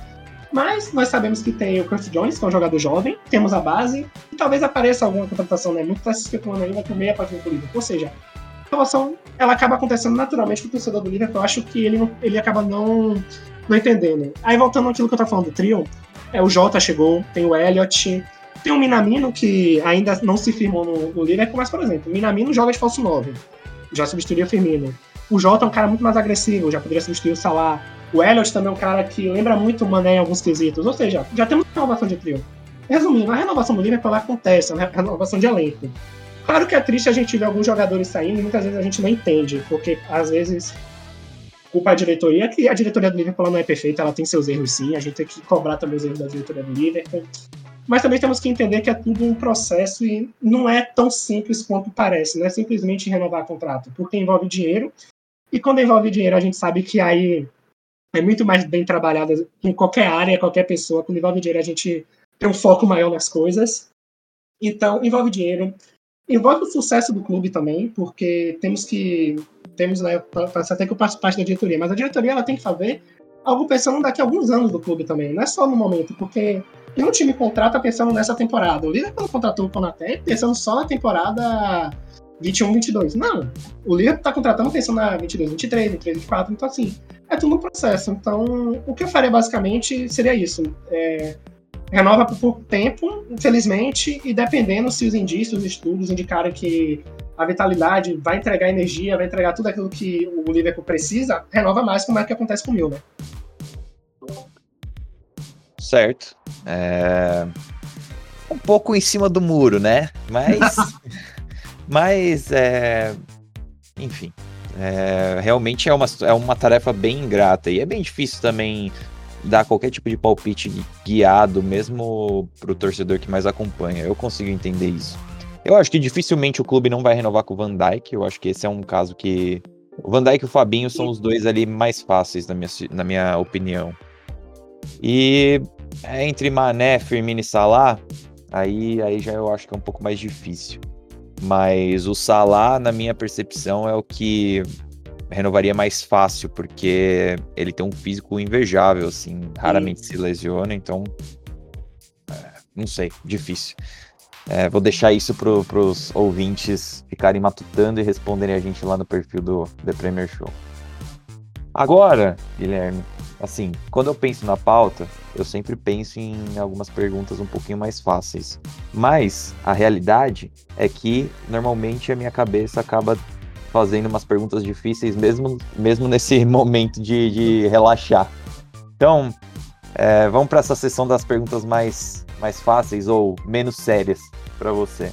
Mas nós sabemos que tem o Curtis Jones, que é um jogador jovem, temos a base, e talvez apareça alguma contratação, né? Muito está se especulando ainda por meia página do Liverpool. Ou seja, a relação ela acaba acontecendo naturalmente com o torcedor do Liverpool. Eu acho que ele, ele acaba não, não entendendo. Aí voltando àquilo que eu tava falando do trio, é, o Jota chegou, tem o Elliot, tem o Minamino, que ainda não se firmou no, no Liverpool, mas, por exemplo, o Minamino joga de falso 9. Já substituiu o Firmino. O Jota é um cara muito mais agressivo, já poderia substituir o Salah. O Elliot também é um cara que lembra muito o Mané em alguns quesitos. Ou seja, já temos renovação de trio. Resumindo, a renovação do Liverpool acontece, a renovação de elenco. Claro que é triste a gente ver alguns jogadores saindo e muitas vezes a gente não entende, porque às vezes culpa a diretoria, que a diretoria do Liverpool não é perfeita, ela tem seus erros sim, a gente tem que cobrar também os erros da diretoria do Liverpool. Mas também temos que entender que é tudo um processo e não é tão simples quanto parece. Não é simplesmente renovar contrato, porque envolve dinheiro. E quando envolve dinheiro, a gente sabe que aí é muito mais bem trabalhado em qualquer área, qualquer pessoa. Quando envolve dinheiro, a gente tem um foco maior nas coisas. Então, envolve dinheiro. Envolve o sucesso do clube também, porque temos que. Temos, né, até que eu faço parte da diretoria, mas a diretoria ela tem que fazer algo pensando daqui a alguns anos do clube também, não é só no momento, porque nenhum time contrata pensando nessa temporada. O Liverpool contratou o Konaté pensando só na temporada 21, 22. Não. O Liverpool tá contratando pensando na 22, 23, 23, 24. Então, assim, é tudo um processo. Então, o que eu faria basicamente seria isso. É, renova por pouco tempo, infelizmente, e dependendo se os indícios, os estudos indicarem que a vitalidade, vai entregar energia, vai entregar tudo aquilo que o Liverpool precisa, renova mais, como é que acontece com o Milner. Certo. É... Um pouco em cima do muro, né? Mas. <laughs> mas, é... enfim. É... Realmente é uma, é uma tarefa bem ingrata. E é bem difícil também dar qualquer tipo de palpite guiado, mesmo para o torcedor que mais acompanha. Eu consigo entender isso. Eu acho que dificilmente o clube não vai renovar com o Van Dijk. Eu acho que esse é um caso que. O Van Dijk e o Fabinho são os dois ali mais fáceis, na minha, na minha opinião. E é, entre Mané, Firmino e Salah, aí, aí já eu acho que é um pouco mais difícil. Mas o Salah, na minha percepção, é o que renovaria mais fácil, porque ele tem um físico invejável, assim, raramente Sim. se lesiona, então. É, não sei, difícil. É, vou deixar isso para os ouvintes ficarem matutando e responderem a gente lá no perfil do The Premier Show. Agora, Guilherme, assim, quando eu penso na pauta, eu sempre penso em algumas perguntas um pouquinho mais fáceis. Mas a realidade é que normalmente a minha cabeça acaba fazendo umas perguntas difíceis, mesmo, mesmo <laughs> nesse momento de, de relaxar. Então, é, vamos para essa sessão das perguntas mais, mais fáceis ou menos sérias para você.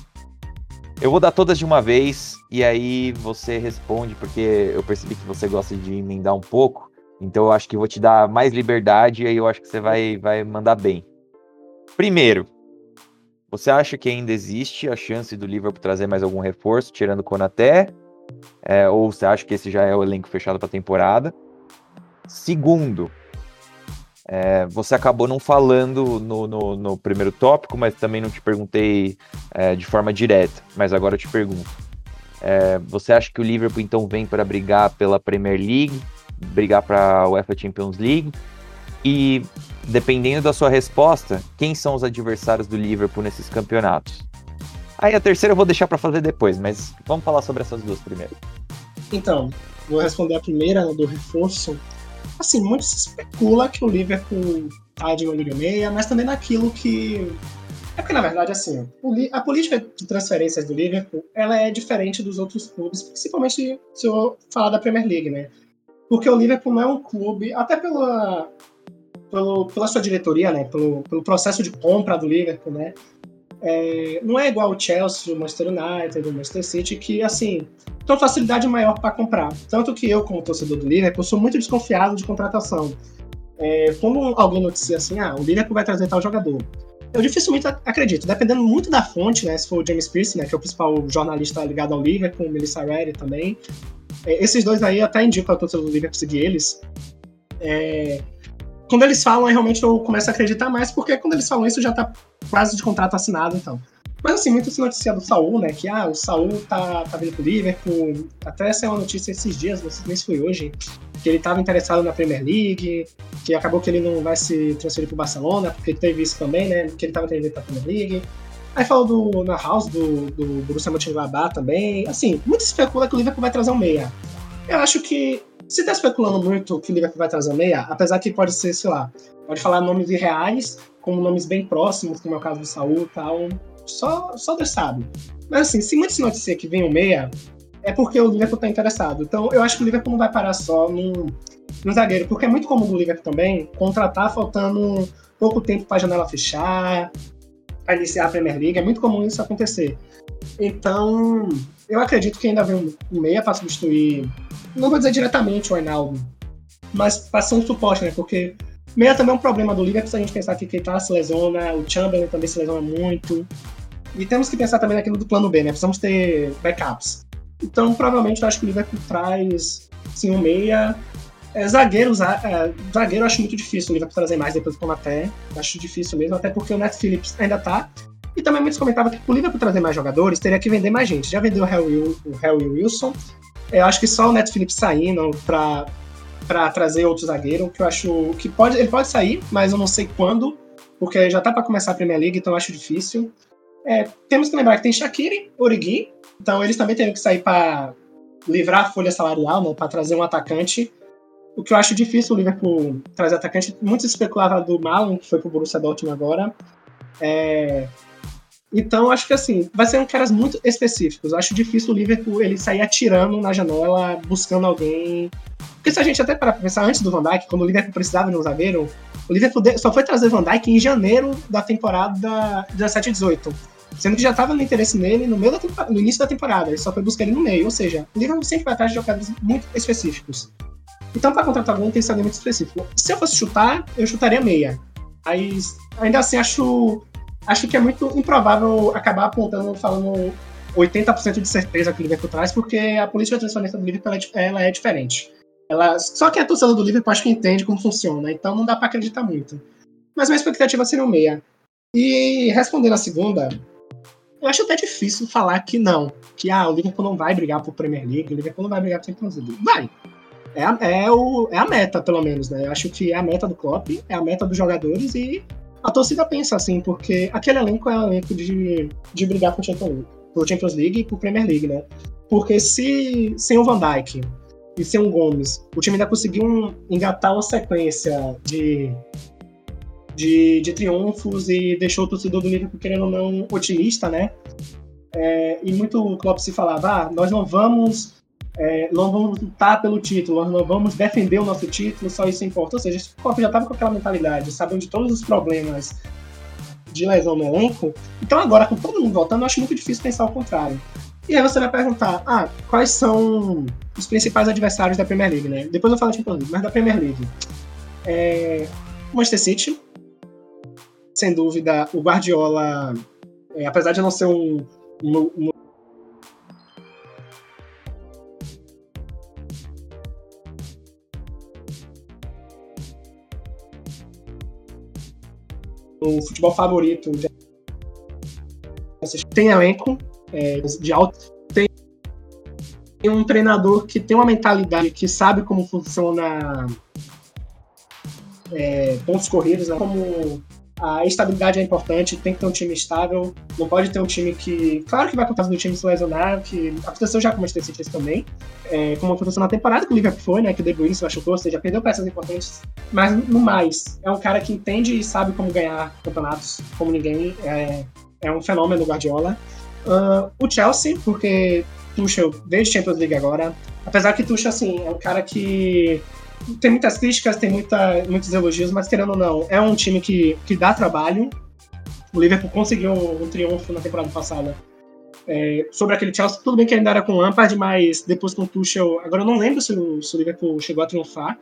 Eu vou dar todas de uma vez e aí você responde, porque eu percebi que você gosta de emendar um pouco. Então eu acho que vou te dar mais liberdade e aí eu acho que você vai, vai mandar bem. Primeiro, você acha que ainda existe a chance do Liverpool trazer mais algum reforço, tirando o Konaté? É, ou você acha que esse já é o elenco fechado para a temporada? Segundo, é, você acabou não falando no, no, no, primeiro tópico, mas também não te perguntei é, de forma direta. Mas agora eu te pergunto: é, você acha que o Liverpool então vem para brigar pela Premier League, brigar para a UEFA Champions League? E dependendo da sua resposta, quem são os adversários do Liverpool nesses campeonatos? Aí a terceira eu vou deixar para fazer depois, mas vamos falar sobre essas duas primeiro. Então, vou responder a primeira do reforço assim, muito se especula que o Liverpool tá de olho de meia, mas também naquilo que. É porque, na verdade, assim, a política de transferências do Liverpool ela é diferente dos outros clubes, principalmente se eu falar da Premier League, né? Porque o Liverpool não é um clube, até pela, pelo, pela sua diretoria, né? Pelo, pelo processo de compra do Liverpool, né? É, não é igual o Chelsea, o Manchester United, o Manchester City, que, assim, tem uma facilidade maior para comprar. Tanto que eu, como torcedor do Liverpool, sou muito desconfiado de contratação. É, quando alguém noticia assim, ah, o Liverpool vai trazer tal jogador, eu dificilmente acredito, dependendo muito da fonte, né, se for o James Pierce, né, que é o principal jornalista ligado ao Liverpool, o Melissa Reddy também, é, esses dois aí até indico a torcedor do Liverpool seguir eles. É, quando eles falam, realmente eu começo a acreditar mais, porque quando eles falam isso já tá quase de contrato assinado, então. Mas assim, muito se noticia do Saul, né? Que ah, o Saul tá, tá vindo pro Liverpool. Até é uma notícia esses dias, não sei se foi hoje, que ele estava interessado na Premier League, que acabou que ele não vai se transferir pro Barcelona, porque teve isso também, né? Que ele estava interessado pra Premier League. Aí falou do na House, do, do Borussia Mönchengladbach também. Assim, muito especula que o Liverpool vai trazer um meia. Eu acho que se tá especulando muito que o Liverpool vai trazer um meia, apesar que pode ser, sei lá, pode falar nomes irreais, como nomes bem próximos, como é o caso do Saul e tal só, só Deus sabe. Mas assim, se muito se noticia que vem o meia, é porque o Liverpool está interessado. Então eu acho que o Liverpool não vai parar só no, no zagueiro, porque é muito comum do Liverpool também contratar faltando pouco tempo para a janela fechar, para iniciar a Premier League. É muito comum isso acontecer. Então, eu acredito que ainda vem um meia para substituir, não vou dizer diretamente o Arnaldo, mas para ser um suporte, né? Porque meia também é um problema do Liverpool se a gente pensar que Keita se lesiona, o Chamberlain também se lesiona muito. E temos que pensar também naquilo do plano B, né? Precisamos ter backups. Então, provavelmente, eu acho que o Liverpool traz, sim, um meia. É, zagueiro, é, zagueiro eu acho muito difícil o Liverpool trazer mais depois do Konaté. Acho difícil mesmo, até porque o Net Phillips ainda tá. E também muitos comentavam que o Liverpool trazer mais jogadores teria que vender mais gente. Já vendeu o Harry, o Wilson. Eu acho que só o Net Phillips saindo para para trazer outro zagueiro, que eu acho que pode, ele pode sair, mas eu não sei quando, porque já tá para começar a Premier League, então eu acho difícil. É, temos que lembrar que tem Shaqiri, Origi, então eles também teriam que sair para livrar a folha salarial, né, para trazer um atacante. O que eu acho difícil o Liverpool trazer atacante. Muito se especulava do Malon, que foi pro Borussia Dortmund agora. É, Então, acho que assim, vai ser um caras muito específicos. Acho difícil o Liverpool ele sair atirando na janela, buscando alguém. Porque se a gente até para pensar antes do Van Dijk, quando o Liverpool precisava de um zagueiro, o Liverpool só foi trazer Van Dijk em janeiro da temporada 17-18. Sendo que já estava no interesse nele no, meio da no início da temporada, ele só foi buscar ele no meio. Ou seja, o Liverpool sempre vai atrás de jogadores muito específicos. Então, para contratar algum, tem ser muito específico. Se eu fosse chutar, eu chutaria meia. Mas ainda assim, acho, acho que é muito improvável acabar apontando, falando 80% de certeza que o Liverpool traz, porque a política de transferência do Liverpool é, ela é diferente. Ela, só que a torcida do Liverpool acho que entende como funciona, então não dá para acreditar muito. Mas minha expectativa seria o meia. E respondendo a segunda, eu acho até difícil falar que não. Que ah, o Liverpool não vai brigar por Premier League, o Liverpool não vai brigar por Champions League. Vai! É a, é, o, é a meta, pelo menos, né? Eu acho que é a meta do Klopp, é a meta dos jogadores e a torcida pensa assim, porque aquele elenco é um elenco de, de brigar por Champions League, Champions League e por Premier League, né? Porque se sem o Van Dijk e sem o Gomes, o time ainda conseguiu engatar uma sequência de, de, de triunfos e deixou o torcedor do Liverpool querendo ou não otimista, né? É, e muito o Klopp se falava, ah, nós não vamos é, não vamos lutar pelo título, não vamos defender o nosso título, só isso importa. Ou seja, o Klopp já estava com aquela mentalidade, sabendo de todos os problemas de lesão no elenco. Então agora, com todo mundo voltando, eu acho muito difícil pensar o contrário. E aí você vai perguntar, ah, quais são os principais adversários da Premier League, né? Depois eu falo de Champions League, mas da Premier League. É, Manchester City, sem dúvida, o Guardiola, é, apesar de não ser um, um, um o futebol favorito tem elenco é, de alto tem um treinador que tem uma mentalidade que sabe como funciona é, pontos corridos, né? como a estabilidade é importante, tem que ter um time estável, não pode ter um time que. Claro que vai acontecer do time se lesionar, que aconteceu já com o Manchester City também, é, como aconteceu na temporada que o Liverpool foi, né? Que o De Bruyne se machucou, ou seja, perdeu peças importantes, mas no mais, é um cara que entende e sabe como ganhar campeonatos como ninguém, é, é um fenômeno do Guardiola. Uh, o Chelsea, porque Tuchel veio Champions League agora, apesar que Tuchel, assim, é um cara que tem muitas críticas, tem muita, muitos elogios, mas querendo ou não, é um time que, que dá trabalho. O Liverpool conseguiu um, um triunfo na temporada passada é, sobre aquele Chelsea. Tudo bem que ainda era com Lampard, mas depois com o Tuchel. Agora eu não lembro se o, se o Liverpool chegou a triunfar,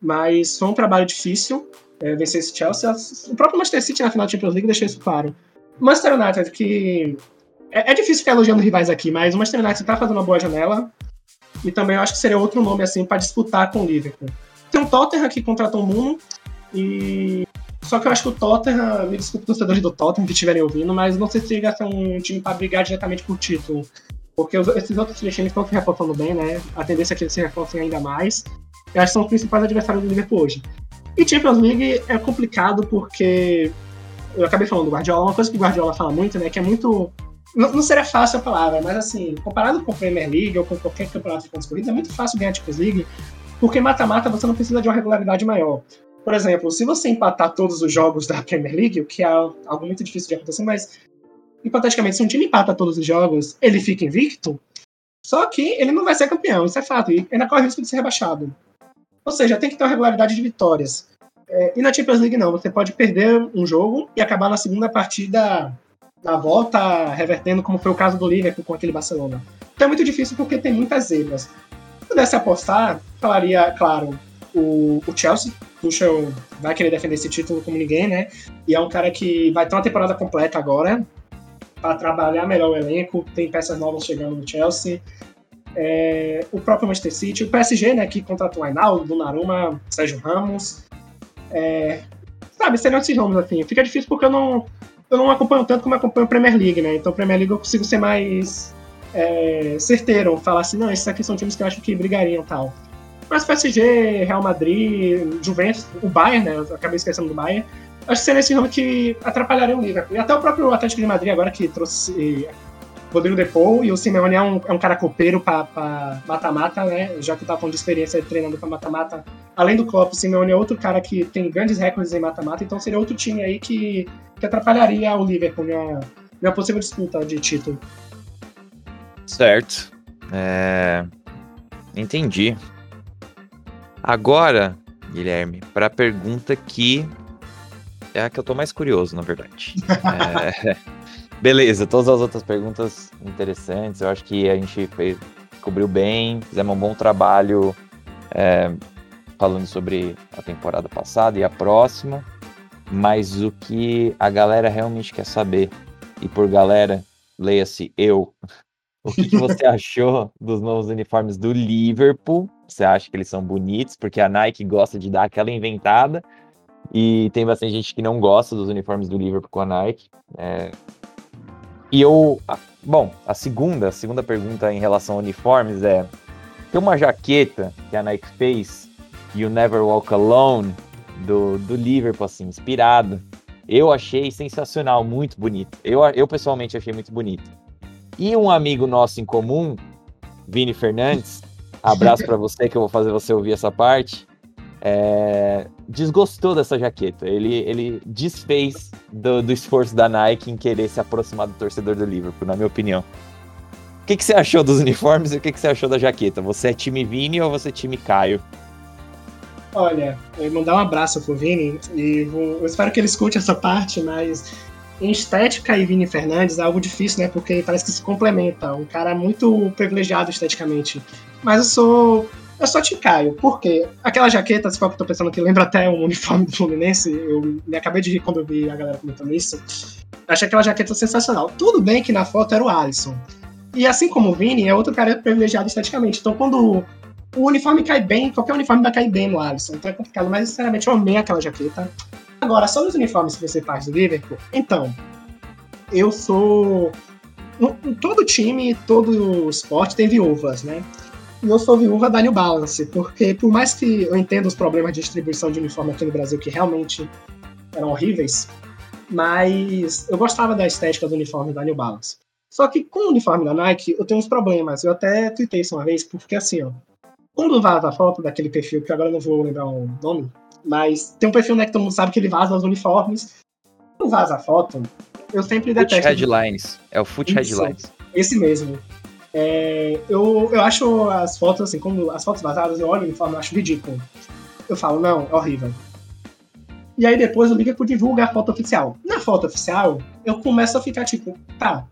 mas foi um trabalho difícil é, vencer esse Chelsea. O próprio Manchester City na final da Champions League deixou isso claro. O Manchester United, que. É, é difícil ficar elogiando rivais aqui, mas o Manchester United está fazendo uma boa janela. E também eu acho que seria outro nome assim para disputar com o Liverpool. Tem o Tottenham que contratou o Muno e só que eu acho que o Tottenham, me desculpe torcedores do Tottenham que estiverem ouvindo, mas não sei se chega a ser um time para brigar diretamente por título. Porque esses outros times estão se reforçando bem, né? A tendência é que eles se reforcem ainda mais. Eu acho que são os principais adversários do Liverpool hoje. E Champions League é complicado porque. Eu acabei falando do Guardiola, uma coisa que o Guardiola fala muito, né? Que é muito não, não, seria fácil a palavra, mas assim, comparado com a Premier League ou com qualquer campeonato de pontos corridos, é muito fácil ganhar a Champions League, porque mata-mata você não precisa de uma regularidade maior. Por exemplo, se você empatar todos os jogos da Premier League, o que é algo muito difícil de acontecer, mas hipoteticamente, se um time empata todos os jogos, ele fica invicto, só que ele não vai ser campeão, isso é fato, e ainda corre o risco de ser rebaixado. Ou seja, tem que ter uma regularidade de vitórias. É, e na Champions League não, você pode perder um jogo e acabar na segunda partida na volta revertendo, como foi o caso do Liverpool com aquele Barcelona. Então é muito difícil porque tem muitas zebras. Se pudesse apostar, falaria, claro, o, o Chelsea. Tuchel vai querer defender esse título como ninguém, né? E é um cara que vai ter uma temporada completa agora para trabalhar melhor o elenco. Tem peças novas chegando no Chelsea. É, o próprio Manchester City, o PSG, né, que contratou o Ainaldo, Donnarumma, Sérgio Ramos. É, sabe, seriam esses nomes assim. Fica difícil porque eu não, eu não acompanho tanto como acompanho Premier League, né? Então, Premier League eu consigo ser mais é, certeiro, falar assim, não, esses aqui são times que eu acho que brigariam tal. Mas PSG, Real Madrid, Juventus, o Bayern, né? Eu acabei esquecendo do Bayern. Acho que seria esse nome que atrapalharia o Liverpool. E até o próprio Atlético de Madrid agora que trouxe Rodrigo Depou e o Simeone é um, é um cara copeiro para mata-mata, né? Já que tá falando de experiência treinando para mata-mata. Além do Klopp, o Simeone é outro cara que tem grandes recordes em mata-mata, então seria outro time aí que, que atrapalharia o Liverpool na, minha possível disputa de título. Certo. É... Entendi. Agora, Guilherme, para a pergunta que é a que eu tô mais curioso, na verdade. <laughs> é... Beleza, todas as outras perguntas interessantes. Eu acho que a gente fez, cobriu bem, fizemos um bom trabalho é, falando sobre a temporada passada e a próxima. Mas o que a galera realmente quer saber, e por galera, leia-se eu, o que, que você <laughs> achou dos novos uniformes do Liverpool? Você acha que eles são bonitos? Porque a Nike gosta de dar aquela inventada e tem bastante gente que não gosta dos uniformes do Liverpool com a Nike. É... E eu, bom, a segunda, a segunda pergunta em relação a uniformes é: tem uma jaqueta que a Nike fez, You Never Walk Alone, do, do Liverpool, assim, inspirado. Eu achei sensacional, muito bonito. Eu, eu pessoalmente achei muito bonito. E um amigo nosso em comum, Vini Fernandes, abraço para você que eu vou fazer você ouvir essa parte. É, desgostou dessa jaqueta. Ele, ele desfez do, do, esforço da Nike em querer se aproximar do torcedor do Liverpool, na minha opinião. O que, que você achou dos uniformes e o que, que você achou da jaqueta? Você é time Vini ou você é time Caio? Olha, eu vou mandar um abraço pro Vini e vou, eu espero que ele escute essa parte, mas em estética e Vini Fernandes é algo difícil, né? Porque parece que se complementa. Um cara muito privilegiado esteticamente. Mas eu sou. Eu sou te Caio, porque aquela jaqueta, se for que eu tô pensando que lembra até um uniforme do Fluminense, eu me acabei de rir quando eu vi a galera comentando isso. Achei aquela jaqueta sensacional. Tudo bem que na foto era o Alisson. E assim como o Vini, é outro cara privilegiado esteticamente. Então quando o uniforme cai bem, qualquer uniforme vai cair bem no Alisson, então é complicado, mas sinceramente eu amei aquela jaqueta. Agora, sobre os uniformes principais do Liverpool, então, eu sou. Todo time, todo esporte tem viúvas, né? E eu sou viúva da New Balance, porque por mais que eu entenda os problemas de distribuição de uniforme aqui no Brasil, que realmente eram horríveis, mas eu gostava da estética do uniforme da New Balance. Só que com o uniforme da Nike, eu tenho uns problemas. Eu até tuitei isso uma vez, porque assim, ó. Quando vaza a foto daquele perfil, que agora eu não vou lembrar o nome, mas tem um perfil né, que todo mundo sabe que ele vaza os uniformes. Quando vaza a foto, eu sempre Foot detesto. Headlines. É o Foot Headlines. Esse mesmo. É, eu, eu acho as fotos, assim, como as fotos vazadas, eu olho o uniforme e acho ridículo. Eu falo, não, é horrível. E aí depois eu ligo pro divulga a foto oficial. Na foto oficial, eu começo a ficar tipo, tá.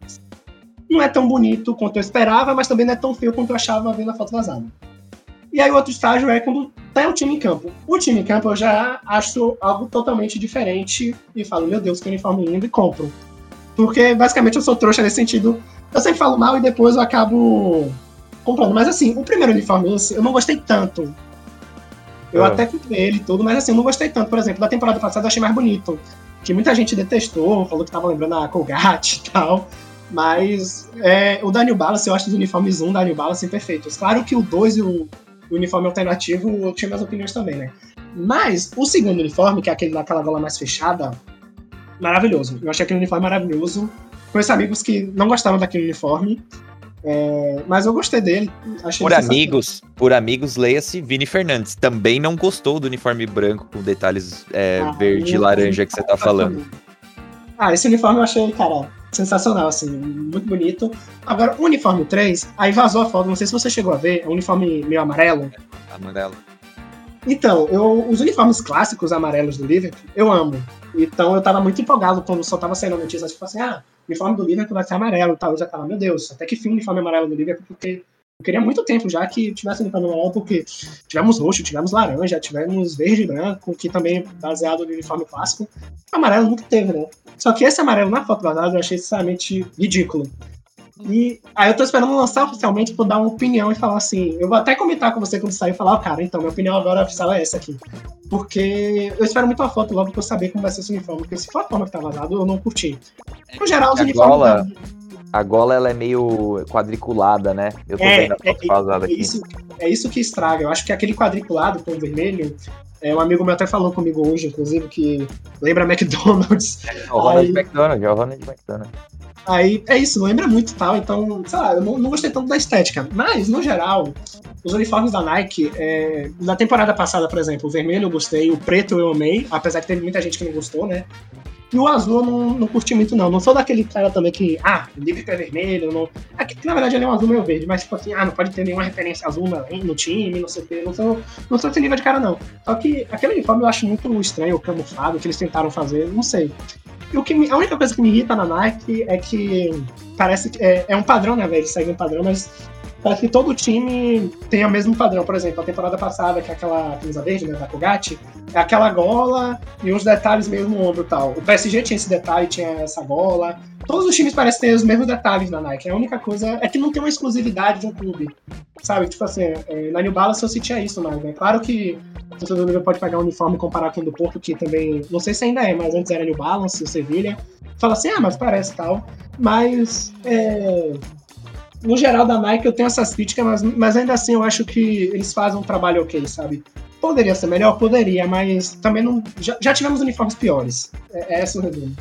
Não é tão bonito quanto eu esperava, mas também não é tão feio quanto eu achava vendo a foto vazada. E aí o outro estágio é quando tá o time em campo. O time em campo eu já acho algo totalmente diferente e falo, meu Deus, que uniforme lindo, e compro. Porque basicamente eu sou trouxa nesse sentido. Eu sempre falo mal e depois eu acabo comprando. Mas assim, o primeiro uniforme eu não gostei tanto. Eu ah. até comprei ele tudo, mas assim, eu não gostei tanto. Por exemplo, da temporada passada eu achei mais bonito. Que muita gente detestou, falou que tava lembrando a Colgate e tal. Mas é, o Daniel Balance, eu acho os uniformes 1 da Daniel Balance perfeitos. Claro que o 2 e o o uniforme alternativo, eu tinha minhas opiniões também, né? Mas o segundo uniforme, que é aquele daquela gola mais fechada, maravilhoso. Eu achei aquele uniforme maravilhoso. Conheço amigos que não gostavam daquele uniforme, é, mas eu gostei dele. por amigos, por amigos, leia-se Vini Fernandes. Também não gostou do uniforme branco com detalhes é, ah, verde e laranja que você tá falando. Ah, esse uniforme eu achei, cara, sensacional, assim, muito bonito. Agora, o uniforme 3, aí vazou a foto, não sei se você chegou a ver, é um uniforme meio amarelo. Amarelo. Então, eu, os uniformes clássicos amarelos do Liverpool, eu amo. Então eu tava muito empolgado quando só tava saindo a notícia, tipo assim, ah, uniforme do Liverpool vai ser amarelo tal. Eu já tava, meu Deus, até que fim o uniforme amarelo do Liverpool, porque eu queria muito tempo já que tivesse uniforme amarelo, porque tivemos roxo, tivemos laranja, tivemos verde e branco, que também é baseado no uniforme clássico. Amarelo nunca teve, né? Só que esse amarelo na foto vazada eu achei sinceramente ridículo. E aí eu tô esperando lançar oficialmente pra dar uma opinião e falar assim. Eu vou até comentar com você quando sair e falar, cara, então minha opinião agora oficial é essa aqui. Porque eu espero muito a foto logo pra eu saber como vai ser esse uniforme. Porque se for a forma que tá vazado, eu não curti. No geral, os uniformes. Gola, a gola ela é meio quadriculada, né? Eu tô é, vendo a foto é, vazada é, aqui. Isso, é isso que estraga. Eu acho que aquele quadriculado com vermelho é, um amigo meu até falou comigo hoje, inclusive, que lembra McDonald's. É o Ronald aí, McDonald, é o Ronald McDonald. Aí é isso, lembra muito tal, então, sei lá, eu não, não gostei tanto da estética. Mas, no geral, os uniformes da Nike, é, na temporada passada, por exemplo, o vermelho eu gostei, o preto eu amei, apesar que teve muita gente que não gostou, né? E o azul eu não, não curti muito, não. Não sou daquele cara também que, ah, o livro é vermelho. Não... Aqui, na verdade, ele é um azul meio verde, mas tipo assim, ah, não pode ter nenhuma referência azul no, time, não sei o quê. Não sou, não sou esse nível de cara, não. Só que aquele uniforme eu acho muito estranho, o camuflado que eles tentaram fazer, não sei. E o que me, a única coisa que me irrita na Nike é que parece que é, é um padrão, né, velho? Eles seguem um padrão, mas parece que todo time tem o mesmo padrão. Por exemplo, a temporada passada, que é aquela camisa verde, né, da Kogati, é aquela gola e uns detalhes meio no ombro e tal. O PSG tinha esse detalhe, tinha essa gola. Todos os times parecem ter os mesmos detalhes na Nike. A única coisa é que não tem uma exclusividade de um clube. Sabe? Tipo assim, é, na New Balance eu sentia isso, mas é claro que o torcedor do pode pegar um uniforme e comparar com o do Porto, que também, não sei se ainda é, mas antes era New Balance, o Sevilha. Fala assim, ah, mas parece tal. Mas, é, no geral da Nike eu tenho essas críticas, mas, mas ainda assim eu acho que eles fazem um trabalho ok, sabe? Poderia ser melhor? Poderia, mas também não. Já, já tivemos uniformes piores. É, é essa o resumo.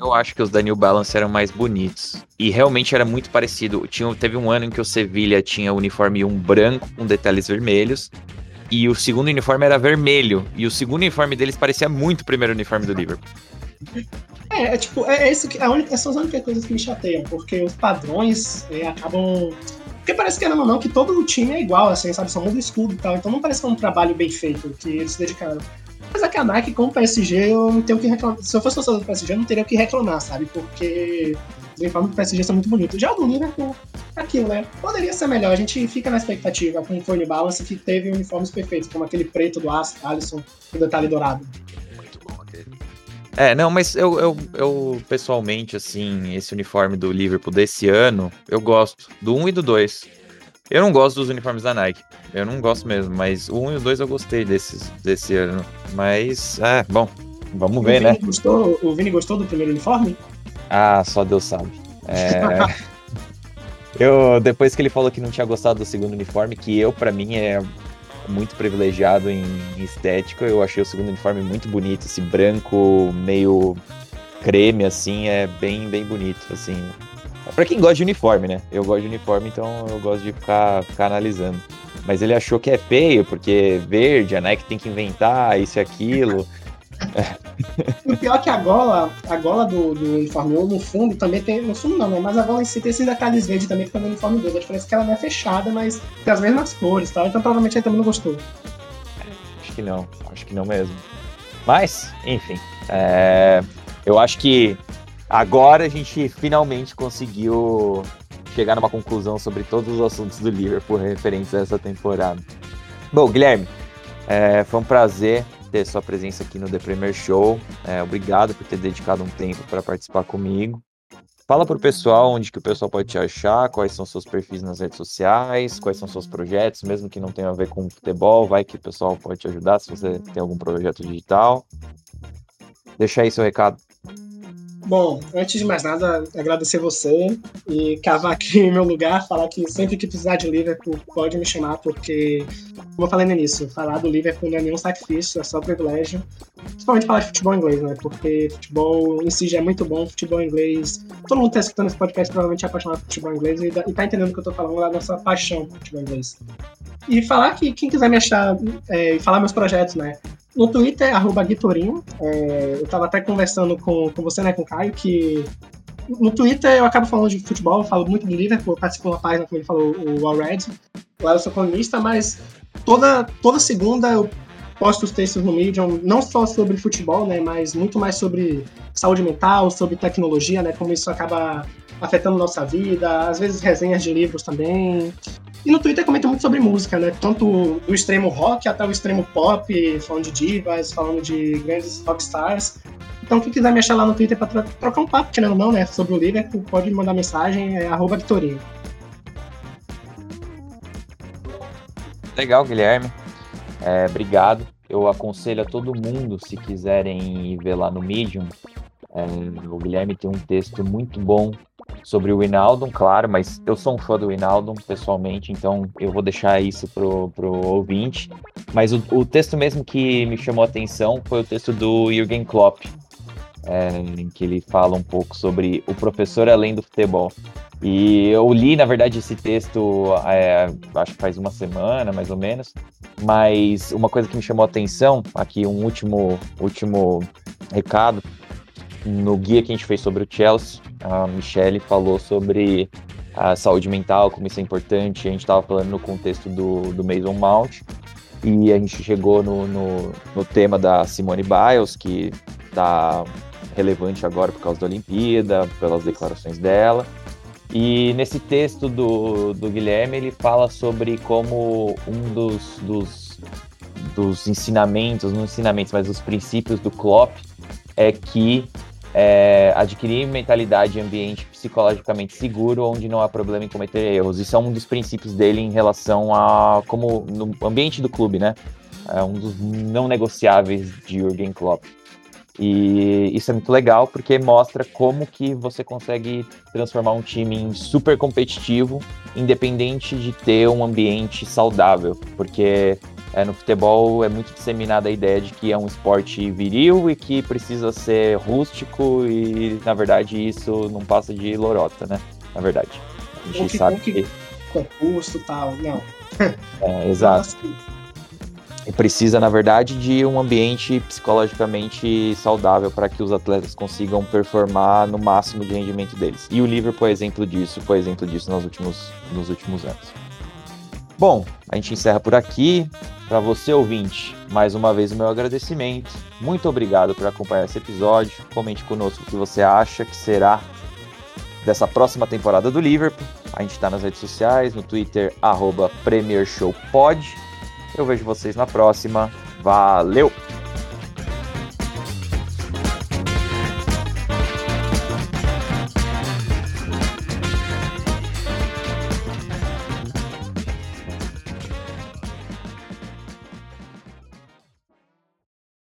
Eu acho que os da New Balance eram mais bonitos. E realmente era muito parecido. Tinha, teve um ano em que o Sevilha tinha o uniforme um branco com detalhes vermelhos. E o segundo uniforme era vermelho. E o segundo uniforme deles parecia muito o primeiro uniforme do Liverpool. É, é tipo, é, é isso que. A única, essas são as únicas coisas que me chateiam, porque os padrões é, acabam. Porque parece que não, não, que todo o time é igual, assim, sabe? Só muda o escudo e tal. Então não parece que é um trabalho bem feito que eles se dedicaram. Mas é a Nike com o PSG eu não tenho o que reclamar. Se eu fosse torcedor do PSG, eu não teria o que reclamar, sabe? Porque os uniformes do PSG são muito bonitos. Já o do Liverpool, aquilo, né? Poderia ser melhor. A gente fica na expectativa com o Tony Balance que teve uniformes perfeitos, como aquele preto do Alisson, com detalhe dourado. É, não, mas eu, eu, eu, pessoalmente, assim, esse uniforme do Liverpool desse ano, eu gosto do 1 e do 2. Eu não gosto dos uniformes da Nike. Eu não gosto mesmo, mas o 1 e o 2 eu gostei desses, desse ano. Mas, é, bom, vamos ver, né? Gostou, o Vini gostou do primeiro uniforme? Ah, só Deus sabe. É... <laughs> eu, depois que ele falou que não tinha gostado do segundo uniforme, que eu, para mim, é muito privilegiado em estética. Eu achei o segundo uniforme muito bonito, esse branco meio creme assim, é bem bem bonito, assim. Para quem gosta de uniforme, né? Eu gosto de uniforme, então eu gosto de ficar, ficar analisando. Mas ele achou que é feio, porque verde, a Nike tem que inventar isso e aquilo. O pior é que a gola, a gola do, do uniforme 1 no fundo também tem. No fundo não, né? Mas a gola em si tem esses detalhes verdes também que tá no uniforme 2. A diferença é que ela não é fechada, mas tem as mesmas cores e tal. Então provavelmente ele também não gostou. Acho que não, acho que não mesmo. Mas, enfim. É, eu acho que agora a gente finalmente conseguiu chegar numa conclusão sobre todos os assuntos do Liverpool referentes a essa temporada. Bom, Guilherme, é, foi um prazer ter sua presença aqui no The Premier Show. É, obrigado por ter dedicado um tempo para participar comigo. Fala para o pessoal onde que o pessoal pode te achar, quais são seus perfis nas redes sociais, quais são seus projetos, mesmo que não tenha a ver com futebol, vai que o pessoal pode te ajudar se você tem algum projeto digital. Deixa aí seu recado. Bom, antes de mais nada, agradecer você e cavar aqui <laughs> em meu lugar, falar que sempre que precisar de Liverpool, pode me chamar, porque, como eu falei no início, falar do Liverpool não é nenhum sacrifício, é só privilégio. Principalmente falar de futebol inglês, né? Porque futebol em si já é muito bom, futebol inglês. Todo mundo que tá escutando esse podcast provavelmente é apaixonado por futebol inglês e, e tá entendendo o que eu tô falando da nossa paixão por futebol inglês. E falar que quem quiser me achar é, e falar meus projetos, né? No Twitter, arroba Guitorinho. É, eu tava até conversando com, com você, né, com o Caio, que no Twitter eu acabo falando de futebol, falo muito do Liverpool, participo de uma página, como ele falou, o All Red. Lá eu sou colunista, mas toda, toda segunda eu posto os textos no Medium, não só sobre futebol, né, mas muito mais sobre saúde mental, sobre tecnologia, né, como isso acaba afetando nossa vida, às vezes resenhas de livros também. E no Twitter comenta muito sobre música, né? Tanto do extremo rock até o extremo pop, falando de divas, falando de grandes rockstars. Então, quem quiser me achar lá no Twitter para trocar um papo, querendo ou não, né? Sobre o Liverpool, pode mandar mensagem, é Vitorinho. Legal, Guilherme. É, obrigado. Eu aconselho a todo mundo, se quiserem ir ver lá no Medium, é, o Guilherme tem um texto muito bom sobre o Inaldo, claro, mas eu sou um fã do Inaldo pessoalmente, então eu vou deixar isso pro, pro ouvinte. Mas o, o texto mesmo que me chamou a atenção foi o texto do Jürgen Klopp, é, em que ele fala um pouco sobre o professor além do futebol. E eu li, na verdade, esse texto, é, acho que faz uma semana, mais ou menos. Mas uma coisa que me chamou a atenção, aqui um último, último recado, no guia que a gente fez sobre o Chelsea, a Michelle falou sobre a saúde mental, como isso é importante. A gente estava falando no contexto do, do Mason Mount. E a gente chegou no, no, no tema da Simone Biles, que está relevante agora por causa da Olimpíada, pelas declarações dela. E nesse texto do, do Guilherme, ele fala sobre como um dos, dos, dos ensinamentos, não ensinamentos, mas dos princípios do Klopp é que é, adquirir mentalidade e ambiente psicologicamente seguro, onde não há problema em cometer erros. Isso é um dos princípios dele em relação a como no ambiente do clube, né? É um dos não negociáveis de Jürgen Klopp. E isso é muito legal porque mostra como que você consegue transformar um time em super competitivo, independente de ter um ambiente saudável, porque é, no futebol é muito disseminada a ideia de que é um esporte viril e que precisa ser rústico e, na verdade, isso não passa de lorota, né? Na verdade. A gente sabe que... Concurso e tal, não. É, <laughs> exato. E precisa, na verdade, de um ambiente psicologicamente saudável para que os atletas consigam performar no máximo de rendimento deles. E o Liverpool é exemplo disso, foi exemplo disso nos últimos, nos últimos anos. Bom, a gente encerra por aqui. Para você, ouvinte, mais uma vez o meu agradecimento. Muito obrigado por acompanhar esse episódio. Comente conosco o que você acha que será dessa próxima temporada do Liverpool. A gente está nas redes sociais, no Twitter, arroba PremierShowPod. Eu vejo vocês na próxima. Valeu!